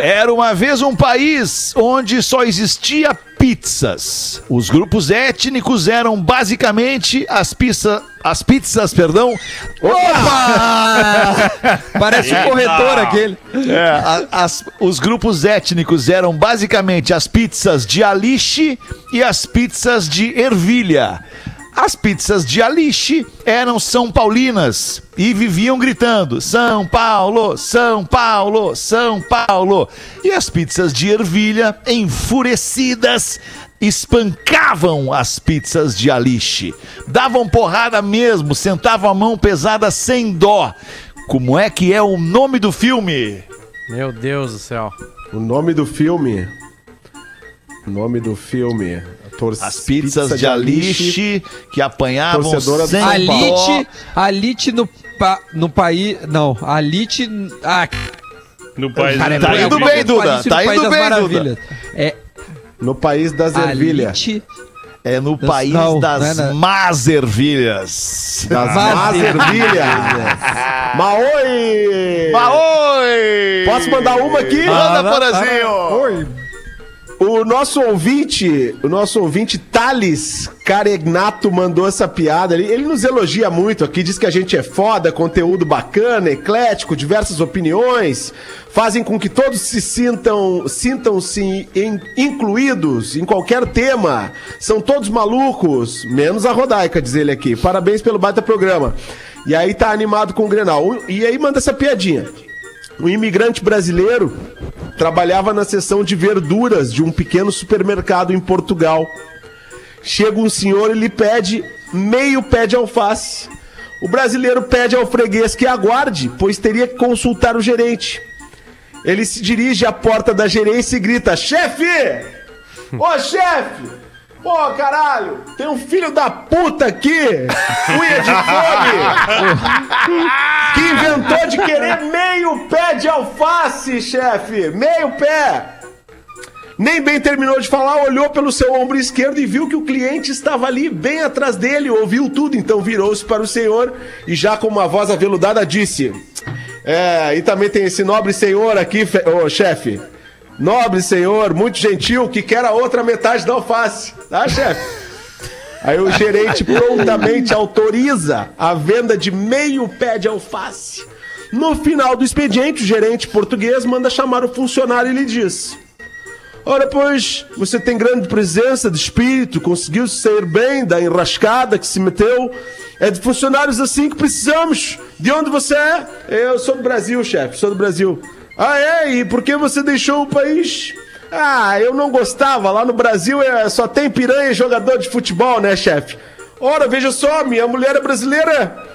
Era uma vez um país onde só existia pizzas. Os grupos étnicos eram basicamente as pizzas, as pizzas, perdão.
Opa! Parece um corretor aquele.
É, a- as- os grupos étnicos eram basicamente as pizzas de Alice e as pizzas de ervilha. As pizzas de Alice eram São Paulinas e viviam gritando: São Paulo, São Paulo, São Paulo. E as pizzas de ervilha, enfurecidas, espancavam as pizzas de Alice. Davam porrada mesmo, sentavam a mão pesada sem dó. Como é que é o nome do filme?
Meu Deus do céu.
O nome do filme. O nome do filme. Tor-
As pizzas
Pizza
de Alice que apanhavam
Torcedora do
sem.
Alite, Alite no, pa, no país. Não, Alite. Ah,
No país
cara, é
Tá indo bem, Duda, tá
no País
indo
das
bem,
Maravilhas. É
No país das ervilhas.
Alite.
É no
Das-
país
não,
das
não é na-
más ervilhas.
Das más ervilhas. Maoi!
Oi!
Posso mandar uma aqui?
Manda, Porazinho!
O nosso ouvinte, o nosso ouvinte Thales Caregnato mandou essa piada. Ele, ele nos elogia muito aqui, diz que a gente é foda, conteúdo bacana, eclético, diversas opiniões, fazem com que todos se sintam sintam-se in- incluídos em qualquer tema. São todos malucos, menos a Rodaica, diz ele aqui. Parabéns pelo baita programa. E aí tá animado com o Grenal. E aí manda essa piadinha. Um imigrante brasileiro trabalhava na seção de verduras de um pequeno supermercado em Portugal. Chega um senhor e lhe pede meio pé de alface. O brasileiro pede ao freguês que aguarde, pois teria que consultar o gerente. Ele se dirige à porta da gerência e grita: Chefe! Ô chefe! Pô, caralho! Tem um filho da puta aqui! Unha de fome! que inventou de querer meio pé de alface, chefe! Meio pé! Nem bem terminou de falar, olhou pelo seu ombro esquerdo e viu que o cliente estava ali bem atrás dele, ouviu tudo, então virou-se para o senhor e já com uma voz aveludada disse: É, e também tem esse nobre senhor aqui, ô chefe. Nobre senhor, muito gentil, que quer a outra metade da alface, tá, chefe? Aí o gerente prontamente autoriza a venda de meio pé de alface. No final do expediente, o gerente português manda chamar o funcionário e lhe diz: Ora, pois, você tem grande presença de espírito, conseguiu sair bem da enrascada que se meteu. É de funcionários assim que precisamos. De onde você é? Eu sou do Brasil, chefe, sou do Brasil. Ah, é? E por que você deixou o país? Ah, eu não gostava. Lá no Brasil é, só tem piranha e jogador de futebol, né, chefe? Ora, veja só, minha mulher é brasileira.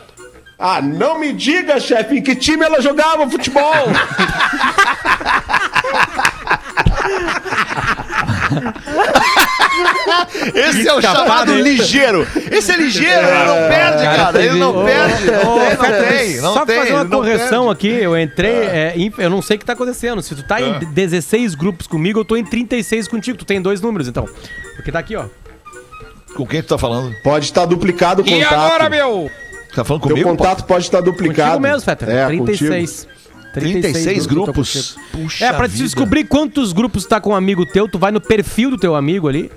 Ah, não me diga, chefe, em que time ela jogava futebol?
Esse é o chamado ligeiro. Esse é ligeiro, ele não perde, cara. Ele não perde. Não tem, não tem. Não
Só pra
tem,
fazer uma correção aqui, eu entrei, é, em- eu não sei o que tá acontecendo. Se tu tá em 16 grupos comigo, eu tô em 36 contigo. Tu tem dois números, então. Porque tá aqui, ó.
Com quem tu tá falando?
Pode estar duplicado o
E
contato.
agora, meu?
Tá falando
Teu
comigo?
contato pode estar duplicado.
Contigo mesmo, Fetter.
É,
36.
36
eu tô
grupos.
contigo.
Puxa
É, pra te
vida.
descobrir quantos grupos tá com um amigo teu, tu vai no perfil do teu amigo ali.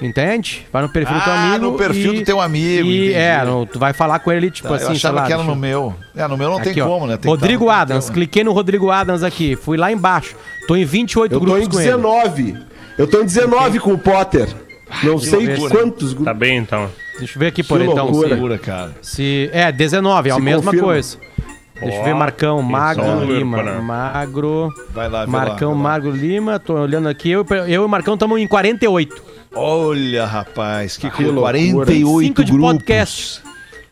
Entende? Vai no perfil do teu
Ah,
amigo.
no perfil
e-
do teu amigo,
E,
entendi.
é, no- tu vai falar com ele tipo
Tá,
assim,
eu achava
sei lá,
que era no
eu-
meu. É, no meu não
Aqui,
tem
ó.
como, né? Tem que
Rodrigo
tá
Adams,
teu.
cliquei no Rodrigo Adams aqui, fui lá embaixo. Tô em 28
Eu tô
grupos
em
com ele.
19. Eu tô em 19 com o Potter. Não sei
loucura.
quantos
Tá
grupos.
bem, então.
Deixa eu ver aqui por
Que
então.
loucura.
Se,
Loucura, cara.
se- é, 19, é a mesma
confirma.
coisa. Deixa eu ver, Marcão, Magro
número,
Lima. Magro.
Vai lá, vai
Marcão,
lá, vai lá.
Magro Lima, tô olhando aqui. Eu, eu e o Marcão estamos em 48.
Olha, rapaz, que,
Que
coisa.
loucura.
48
Cinco de
grupos.
podcast.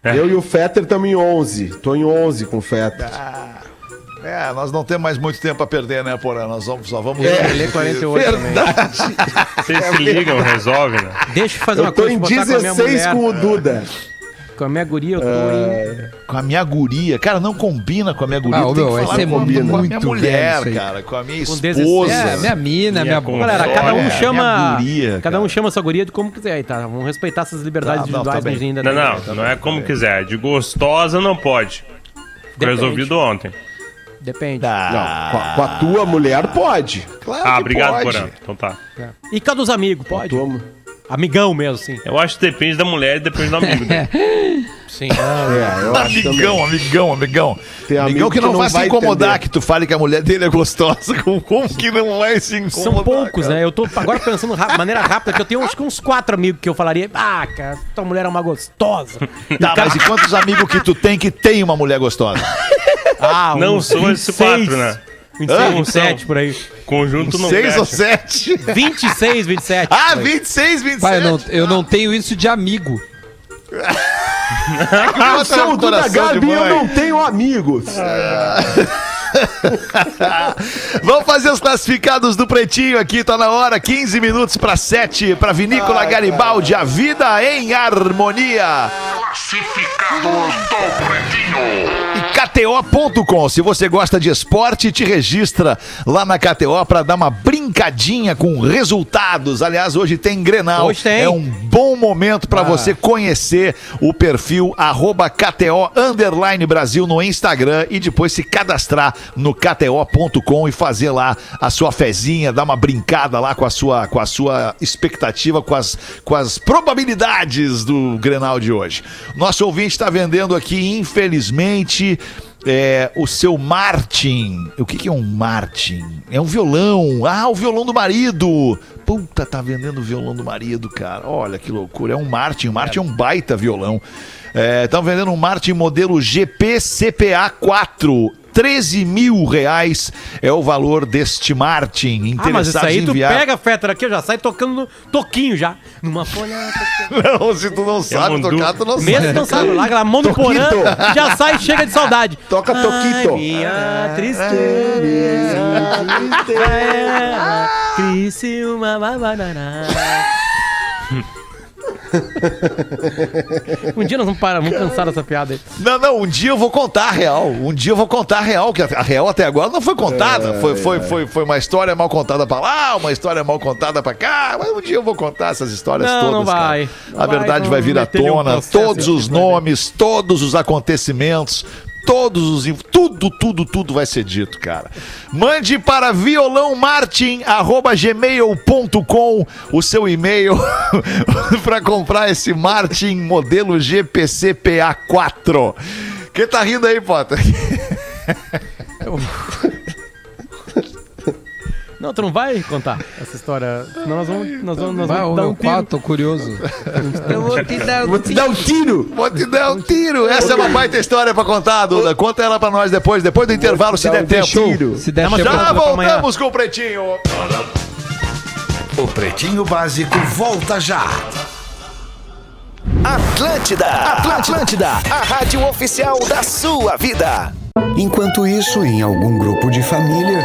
Eu e o Fetter estamos em 11. Tô em 11 com o Fetter.
É, nós não temos mais muito tempo a perder, né, Porã? Nós vamos, só vamos...
Ele é 48 também.
Vocês se ligam, resolve, né?
Deixa eu fazer uma
Eu tô
coisa.
em
com a minha
16
mulher.
com o Duda.
Com a minha guria, eu tô em...
Com a minha guria. Cara, não combina com a minha guria.
Ah, ô,
tem
meu,
que falar
ser
com, a-
muito
com a minha mulher, cara. Com a minha
Com
esposa.
16.
É, minha mina, minha
com-
Galera,
Olha,
cada um
minha
chama.
guria,
cada um chama essa guria de como quiser aí, tá? Vamos respeitar essas liberdades
Tá, não,
individuais
tá
a
bem.
gente ainda
Não,
tem.
não, não é como quiser. De gostosa não pode.
Depende.
resolvido ontem.
Depende.
Ah,
Não, com a, com a tua mulher pode.
claro
Ah,
que
obrigado,
pode.
Porã. Então tá.
E cada dos amigos, pode?
Tua mu-
Amigão mesmo, sim.
Eu acho que depende da mulher e depende do amigo. né?
Sim.
É, eu acho
Amigão,
também.
amigão, amigão.
Tem
amigão
amigo
que
que
não,
não
vai se
vai
incomodar
entender.
que tu fale que a mulher dele é gostosa. Como, que não vai se incomodar?
São poucos,
cara?
né? Eu tô agora pensando de maneira rápida, que eu tenho acho que uns quatro amigos que eu falaria, ah, cara, tua mulher é uma gostosa.
Tá, mas e quantos amigos que tu tem que tem uma mulher gostosa?
Ah,
Não
uns
são esses
26,
quatro, né?
26,
Hã?
27 por aí.
Conjunto não
Seis ou
fecha.
sete?
26, 27.
Ah,
por aí.
26, 27.
Pai, eu não, eu não tenho isso de amigo.
Eu sou o Duda Garbi e eu não tenho amigos.
Vamos fazer os classificados do Pretinho aqui, tá na hora, 15 minutos para 7, para Vinícola Garibaldi, a vida em harmonia. E KTO.com, se você gosta de esporte, te registra lá na KTO para dar uma brincadinha com resultados. Aliás, hoje tem Grenal.
Hoje tem.
É um bom momento para você conhecer o perfil arroba KTO Underline Brasil no Instagram e depois se cadastrar no KTO.com e fazer lá a sua fezinha, dar uma brincada lá com a sua, com a sua expectativa, com as, com as probabilidades do Grenal de hoje. Nosso ouvinte está vendendo aqui, infelizmente. é, o seu Martin. O que, que é um Martin? É um violão. Ah, o violão do marido. Puta, tá vendendo o violão do marido, cara. Olha que loucura. É um Martin. O Martin é um baita violão. Estão vendendo um Martin modelo GP CPA 4. 13 mil reais é o valor deste Martin.
Ah, mas isso
Interessados
aí
em
tu
enviar.
pega a Fetter aqui, já sai tocando no toquinho já. Numa folha.
Não, se tu não sabe
mundu.
tocar, tu não
Mesmo
sabe.
não sabe, lá aquela mão do porã, já sai e chega de saudade.
Toca Toquito.
Ai, minha tristeza. Criciúma, babaraná. Um dia nós vamos parar, vamos cansar dessa piada aí.
Não, não, um dia eu vou contar a real. Um dia eu vou contar a real, que a real até agora não foi contada. foi, foi, foi, foi uma história mal contada pra lá, uma história mal contada pra cá. Mas um dia eu vou contar essas histórias
Não,
todas.
não
cara.
vai. Não
a
vai,
verdade
não
vai vir à
meter-lhe um
tona,
processo
todos os nomes, todos os acontecimentos. Todos os. Tudo, tudo, tudo vai ser dito, cara. Mande para violãomartin.gmail.com o seu e-mail para comprar esse Martin modelo GPCPA 4. Quem tá rindo aí, Potter?
Não, tu não vai contar essa história. Senão nós vamos, nós vamos, nós
Vai,
vamos dar um tiro.
quadro, tô curioso. Eu vou te dar
Vou te dar um tiro.
Vou te dar um tiro. Essa é uma baita história pra contar, Duda. Conta ela pra nós depois, depois do intervalo, se der
um
tempo.
tiro.
Se der tempo.
Já voltamos com o Pretinho.
O Pretinho Básico volta já.
Atlântida, Atlântida, a rádio oficial da sua vida.
Enquanto isso, em algum grupo de família,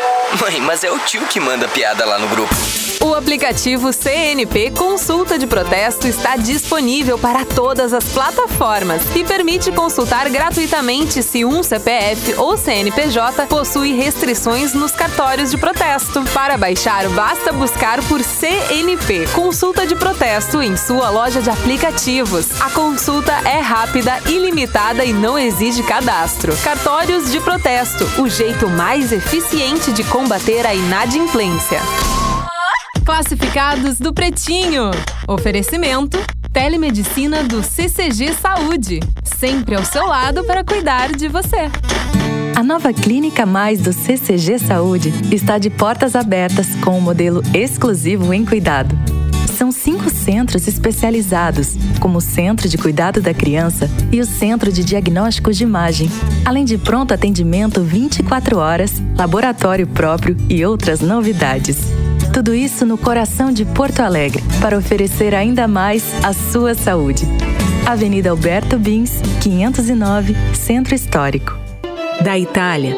Mãe, mas é o tio que manda piada lá no grupo.
O aplicativo CNP Consulta de Protesto está disponível para todas as plataformas e permite consultar gratuitamente se um CPF ou CNPJ possui restrições nos cartórios de protesto. Para baixar, basta buscar por CNP Consulta de Protesto em sua loja de aplicativos. A consulta é rápida, ilimitada e não exige cadastro. Cartórios de protesto, o jeito mais eficiente de combater a inadimplência. Classificados do Pretinho. Oferecimento: Telemedicina do CCG Saúde. Sempre ao seu lado para cuidar de você.
A nova Clínica Mais do CCG Saúde está de portas abertas com um modelo exclusivo em cuidado. São cinco centros especializados, como o Centro de Cuidado da Criança e o Centro de Diagnóstico de Imagem, além de pronto atendimento 24 horas, laboratório próprio e outras novidades. Tudo isso no coração de Porto Alegre, para oferecer ainda mais a sua saúde. Avenida Alberto Bins, 509, Centro Histórico.
Da Itália,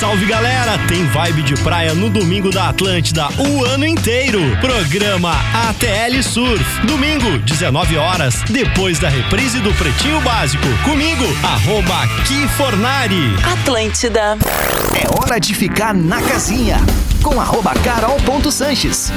Salve galera, tem vibe de praia no domingo da Atlântida o ano inteiro. Programa ATL Surf. Domingo, 19 horas, depois da reprise do Pretinho Básico. Comigo, arroba Kifornari.
Atlântida. É hora de ficar na casinha com arroba carol.sanches.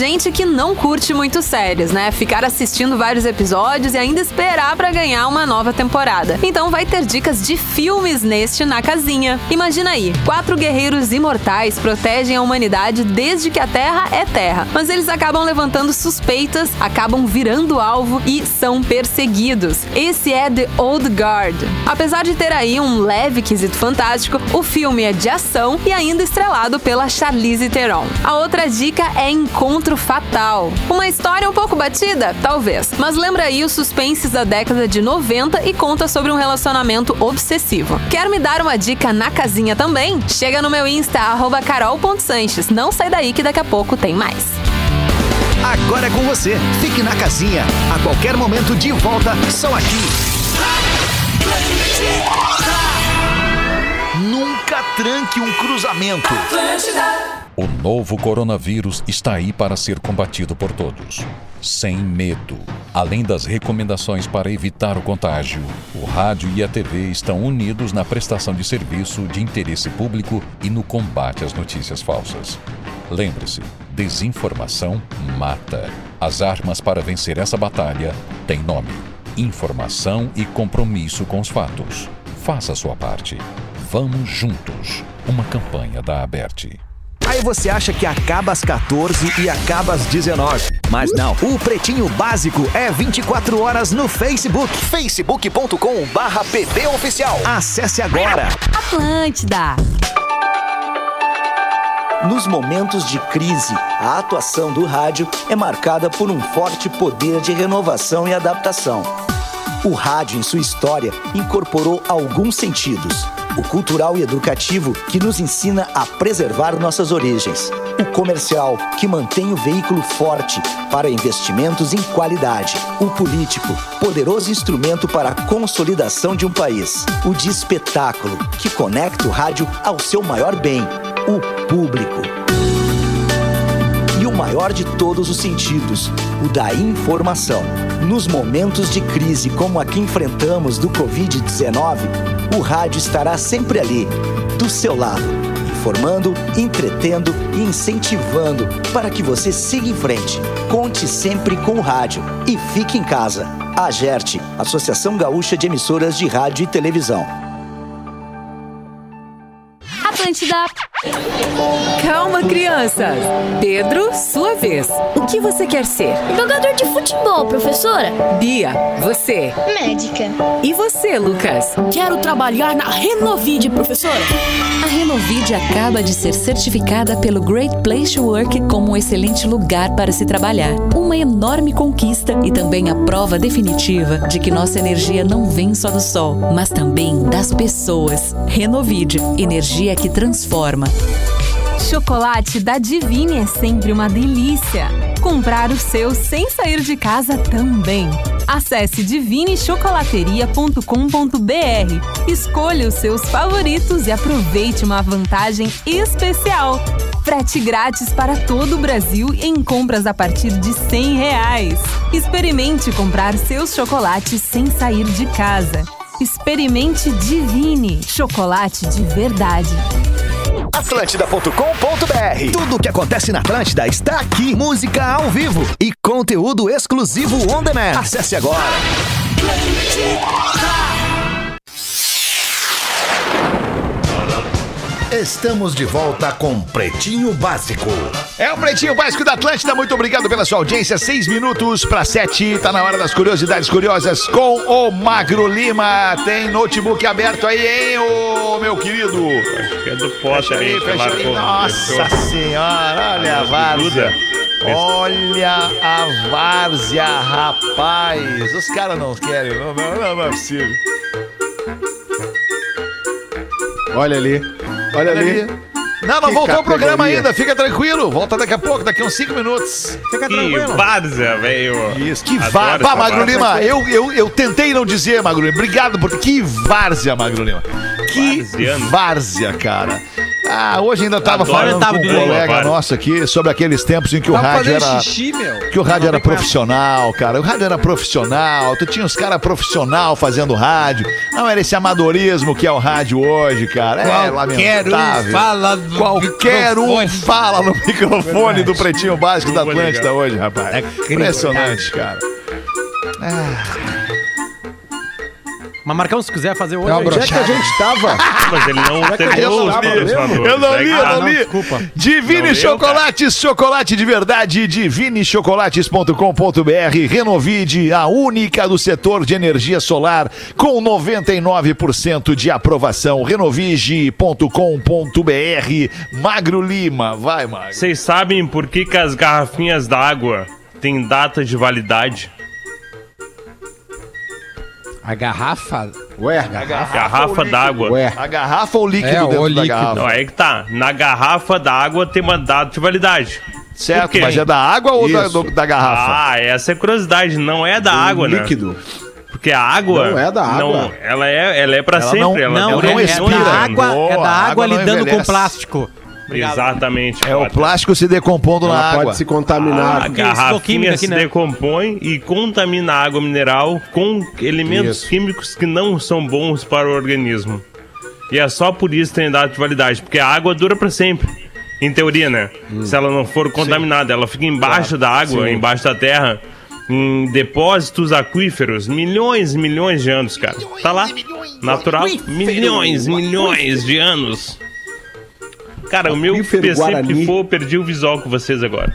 Gente que não curte muito séries, né? Ficar assistindo vários episódios e ainda esperar para ganhar uma nova temporada. Então vai ter dicas de filmes neste Na Casinha. Imagina aí, quatro guerreiros imortais protegem a humanidade desde que a Terra é Terra. Mas eles acabam levantando suspeitas, acabam virando alvo e são perseguidos. Esse é The Old Guard. Apesar de ter aí um leve quesito fantástico, o filme é de ação e ainda estrelado pela Charlize Theron. A outra dica é Encontro Fatal. Uma história um pouco batida? Talvez. Mas lembra aí os suspenses da década de 90 e conta sobre um relacionamento obsessivo. Quer me dar uma dica na casinha também? Chega no meu Insta, carol.sanches. Não sai daí que daqui a pouco tem mais.
Agora é com você. Fique na casinha. A qualquer momento de volta, só aqui. Nunca tranque um cruzamento.
O novo coronavírus está aí para ser combatido por todos. Sem medo. Além das recomendações para evitar o contágio, o rádio e a TV estão unidos na prestação de serviço de interesse público e no combate às notícias falsas. Lembre-se: desinformação mata. As armas para vencer essa batalha têm nome: informação e compromisso com os fatos. Faça a sua parte. Vamos juntos. Uma campanha da Aberte.
Aí você acha que acaba às 14 e acaba às 19. Mas não, o Pretinho Básico é 24 horas no Facebook. facebook.com barra Oficial. Acesse agora.
Atlântida.
Nos momentos de crise, a atuação do rádio é marcada por um forte poder de renovação e adaptação. O rádio, em sua história, incorporou alguns sentidos o cultural e educativo, que nos ensina a preservar nossas origens. O comercial, que mantém o veículo forte para investimentos em qualidade. O político, poderoso instrumento para a consolidação de um país. O de espetáculo, que conecta o rádio ao seu maior bem, o público. E o maior de todos os sentidos, o da informação. Nos momentos de crise como a que enfrentamos do Covid-19, o rádio estará sempre ali, do seu lado, informando, entretendo e incentivando para que você siga em frente. Conte sempre com o rádio e fique em casa. A GERT, Associação Gaúcha de Emissoras de Rádio e Televisão.
Atlântida.
Calma, crianças. Pedro, sua vez. O que você quer ser?
Jogador de futebol, professora.
Bia, você?
Médica.
E você, Lucas?
Quero trabalhar na Renovide, professora.
A Renovide acaba de ser certificada pelo Great Place to Work como um excelente lugar para se trabalhar. Uma enorme conquista e também a prova definitiva de que nossa energia não vem só do sol, mas também das pessoas. Renovide, energia que transforma.
Chocolate da Divine é sempre uma delícia. Comprar o seu sem sair de casa também. Acesse divinechocolateria.com.br, escolha os seus favoritos e aproveite uma vantagem especial. Frete grátis para todo o Brasil em compras a partir de 100 reais. Experimente comprar seus chocolates sem sair de casa. Experimente Divine, chocolate de verdade.
Atlântida.com.br Tudo o que acontece na Atlântida está aqui. Música ao vivo e conteúdo exclusivo on demand. Acesse agora.
Estamos de volta com Pretinho Básico.
É o Pretinho Básico da Atlântida. Muito obrigado pela sua audiência. Seis minutos para sete. Tá na hora das curiosidades curiosas com o Magro Lima. Tem notebook aberto aí, hein, ô meu querido?
Acho que é do Potter aí,
aí, fecha aí. Nossa senhora, olha a várzea. Olha a várzea, rapaz. Os caras não querem, não, não, não, não é possível.
Olha ali. Olha ali.
Não, voltou o programa ainda, fica tranquilo. Volta daqui a pouco, daqui a uns cinco minutos.
Fica
Que várzea, velho.
Isso, que várzea. Vá, Magro. Lima, eu, eu, eu tentei não dizer, Magro Lima. Obrigado por. Que várzea, Magro Lima. Que várzea, cara. Ah, hoje ainda tava
Adoro
falando
tava
com um colega nosso aqui sobre aqueles tempos em que o
Tava
rádio
fazendo
era.
xixi, meu.
Que o rádio era profissional, cara. O rádio era profissional. Tu tinha os caras profissional fazendo rádio. Não era esse amadorismo que é o rádio hoje, cara. É
Qualquer um
lamentável.
fala
Qualquer um fala no microfone do Pretinho Básico da Atlântida hoje, rapaz. Impressionante, cara.
Mas Marcão, se quiser fazer hoje.
É uma
aí,
Onde é que a gente tava?
Mas ele não terminou os
tava
patrocinadores.
Eu não li, eu
Ah,
não li.
desculpa.
Divine
Não leu,
Chocolates, chocolate de verdade, divinichocolates.com.br. Renovide, a única do setor de energia solar, com 99% de aprovação. Renovige.com.br. Magro Lima, vai, Magro.
Vocês sabem por que, que as garrafinhas d'água têm data de validade?
A garrafa.
Ué,
Garrafa d'água.
Ué.
A garrafa ou o líquido
É,
dentro
o
da
líquido.
garrafa?
Não, aí que tá. Na garrafa d'água tem uma data de validade.
Certo, mas é da água ou da, do- da garrafa?
Ah, essa é curiosidade. Não é da água, né?
líquido.
Porque a água.
Não é da água.
Não, ela é, ela é pra
Ela
sempre.
não-
ela
Não,
não
é, é
expira.
da água, é da
a
água
água não
lidando com
envelhece.
Plástico.
Exatamente.
É o plástico se decompondo na
Ela
água.
pode se contaminar.
A
são
garrafinha se
né?
decompõe e contamina a água mineral com elementos
Isso.
químicos que não são bons para o organismo. E é só por isso que tem data de validade, porque a água dura para sempre. Em teoria, né? Se ela não for contaminada, ela fica embaixo da água, embaixo da terra, em depósitos aquíferos, milhões e milhões de anos, cara. Tá lá, natural, milhões, milhões de anos. Cara, o meu
Aquífero
PC
Guarani.
pifou, eu perdi o visual com vocês agora.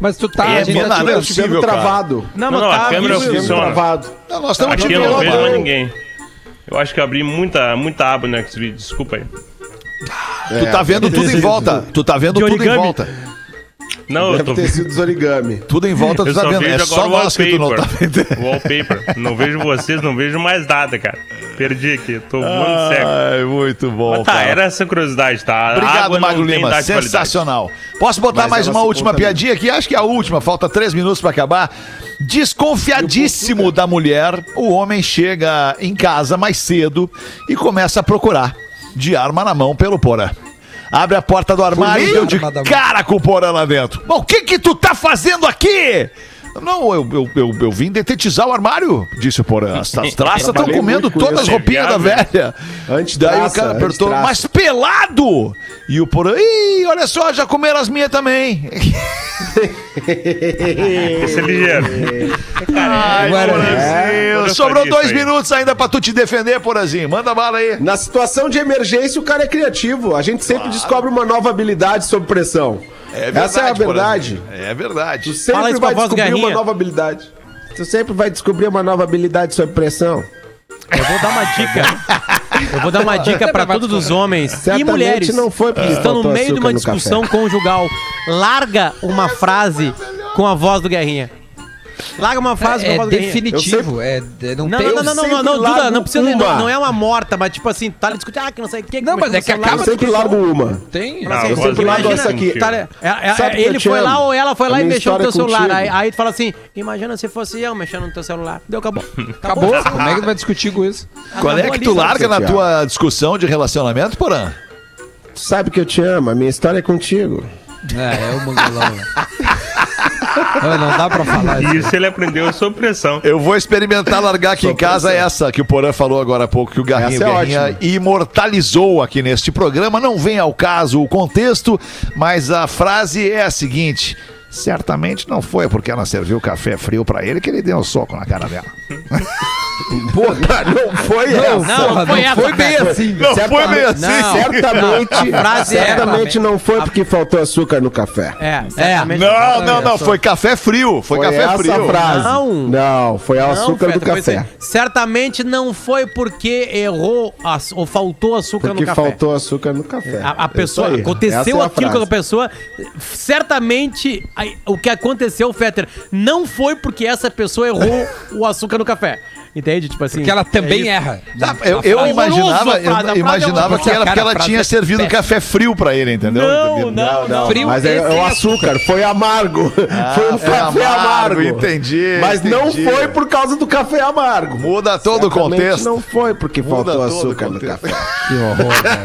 Mas tu tá.
É,
a gente tá
nada
te-
é
Eu travado.
Não,
Não,
mas
não,
tá
a câmera funciona.
travado.
Não, nós estamos
Aqui
te
eu não vejo mais ninguém. Eu acho que eu abri muita, muita aba no Xvideo, desculpa aí.
Tu tá vendo tudo em volta. Tu tá vendo tudo em volta.
Não, eu
Deve
tô
ter sido os origami.
Tudo em volta tu
Eu
tá
só
vendo.
vejo
É só
agora o
nós que tu não tá
wallpaper.
vendo.
Wallpaper. Não vejo vocês, não vejo mais nada, cara. Perdi aqui, tô muito cego.
Ai, muito bom.
Mas tá,
cara.
era essa curiosidade, tá?
Obrigado, Magro Lima. Sensacional. Posso botar
Mas
mais
ela
uma última piadinha aqui? Acho que é a última. Falta três minutos pra acabar. Desconfiadíssimo da mulher, o homem chega em casa mais cedo e começa a procurar de arma na mão pelo Porã. Abre a porta do armário e deu de cara com o Porã lá dentro. Bom, o que que tu tá fazendo aqui? Não, eu, eu, eu, eu vim detetizar o armário, disse o Porã. As as traças estão comendo todas as roupinhas da velha.
Antitraça,
Daí o cara apertou, mas pelado! E o Porã, ih, olha só, já comeram as minhas também.
Esse é ligeiro.
Ai,
Agora-
Porãzinho.
É.
Sobrou dois
aí.
minutos ainda pra tu te defender, Porãzinho. Manda bala aí.
Na situação de emergência, o cara é criativo. A gente sempre descobre uma nova habilidade sob pressão. Essa é a verdade.
É verdade.
Tu sempre
Fala isso
vai descobrir uma nova habilidade. Tu sempre vai descobrir uma nova habilidade sob pressão.
Eu vou dar uma dica. Eu vou dar uma dica pra todos os homens e
Certamente
mulheres
não foi porque
que estão no meio de uma discussão
café.
conjugal. Larga uma frase com a voz do Guerrinha. Larga uma frase
É
Guerrinha.
definitivo. É, é- não,
Não,
tem
não, não, não, não, não, não, Duda, não precisa, não, não é uma morta, mas tipo assim, tá ali discutindo, ah, que não sei o que.
Não, mas é que
Eu
acaba
sempre largo uma.
Tem.
Não,
Eu
voz
sempre largo essa aqui.
Tá, é- é-
eu
ele foi lá ou ela foi lá e mexeu no teu
é
celular. Aí, aí tu fala assim: imagina se fosse eu mexendo no teu celular. Deu, acabou.
Acabou. Como é que tu vai discutir com isso?
Qual é que tu larga na tua discussão de relacionamento, Porã?
Tu sabe que eu te amo. A minha história é contigo.
É, é o mangolão. Não dá pra falar isso.
Isso ele aprendeu sob pressão.
Eu vou experimentar largar aqui em casa essa que o Porã falou agora há pouco, que o Garrinho
é
Guerrinha
ótima.
imortalizou aqui neste programa. Não vem ao caso o contexto, mas a frase é a seguinte: certamente não foi porque ela serviu café frio pra ele que ele deu um soco na cara dela.
Pô, não foi
Não,
essa.
não, não foi essa,
bem
cara.
assim.
Não foi bem assim.
Não, certamente,
Não, é-
certamente não foi porque faltou açúcar no café.
É, certamente.
Não, não, não. Foi café frio. Foi,
Foi
café
essa
frio.
frase.
Não.
Não, foi o
Não,
açúcar do
Feta, foi
café.
assim, Certamente não foi porque errou as- ou faltou açúcar
Porque
no café.
faltou açúcar no café.
A, a
É
pessoa,
aí.
aconteceu
é a
aquilo com a pessoa. Certamente, o que aconteceu, Fetter, não foi porque essa pessoa errou o açúcar no café. Entende? Tipo assim.
Porque ela também
isso.
erra.
Tá, eu, eu imaginava, eu
frase é
imaginava que era porque
Cara, a
ela tinha
é
servido café frio pra ele, entendeu?
Não, não, não.
Frio
Mas é, é o açúcar, foi amargo. foi um café
amargo,
amargo.
entendi,
Mas não
entendi.
foi por causa do café amargo.
Muda todo o
Certamente
contexto.
Não foi porque
Muda
faltou
o
açúcar no café.
Que horror, velho.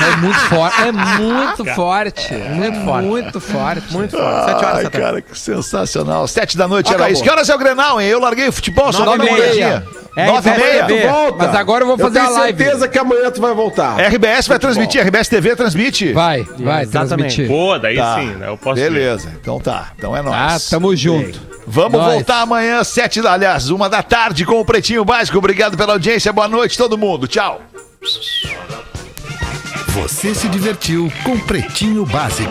É muito forte. É muito forte. Muito forte. Muito forte.
Muito forte. Sete horas
Ai, cara, que sensacional. Sete da noite
Acabou.
era isso. Que horas é o Grenal, hein? Eu larguei o futebol, só
Nove
uma
e meia. É,
Nove e meia.
Tu volta.
Mas agora eu vou fazer
eu
a
tenho
live.
certeza que amanhã tu vai voltar.
RBS vai transmitir, RBS TV transmite.
Vai, vai,
Exatamente.
transmitir.
Pô, daí
Tá.
sim, né? Eu posso ver.
Beleza, então tá. Então é
Ah,
nóis.
tamo junto.
Vamos
Nós.
voltar amanhã, sete, da- aliás, uma da tarde com o Pretinho Básico. Obrigado pela audiência, boa noite todo mundo. Tchau.
Você se divertiu com Pretinho Básico.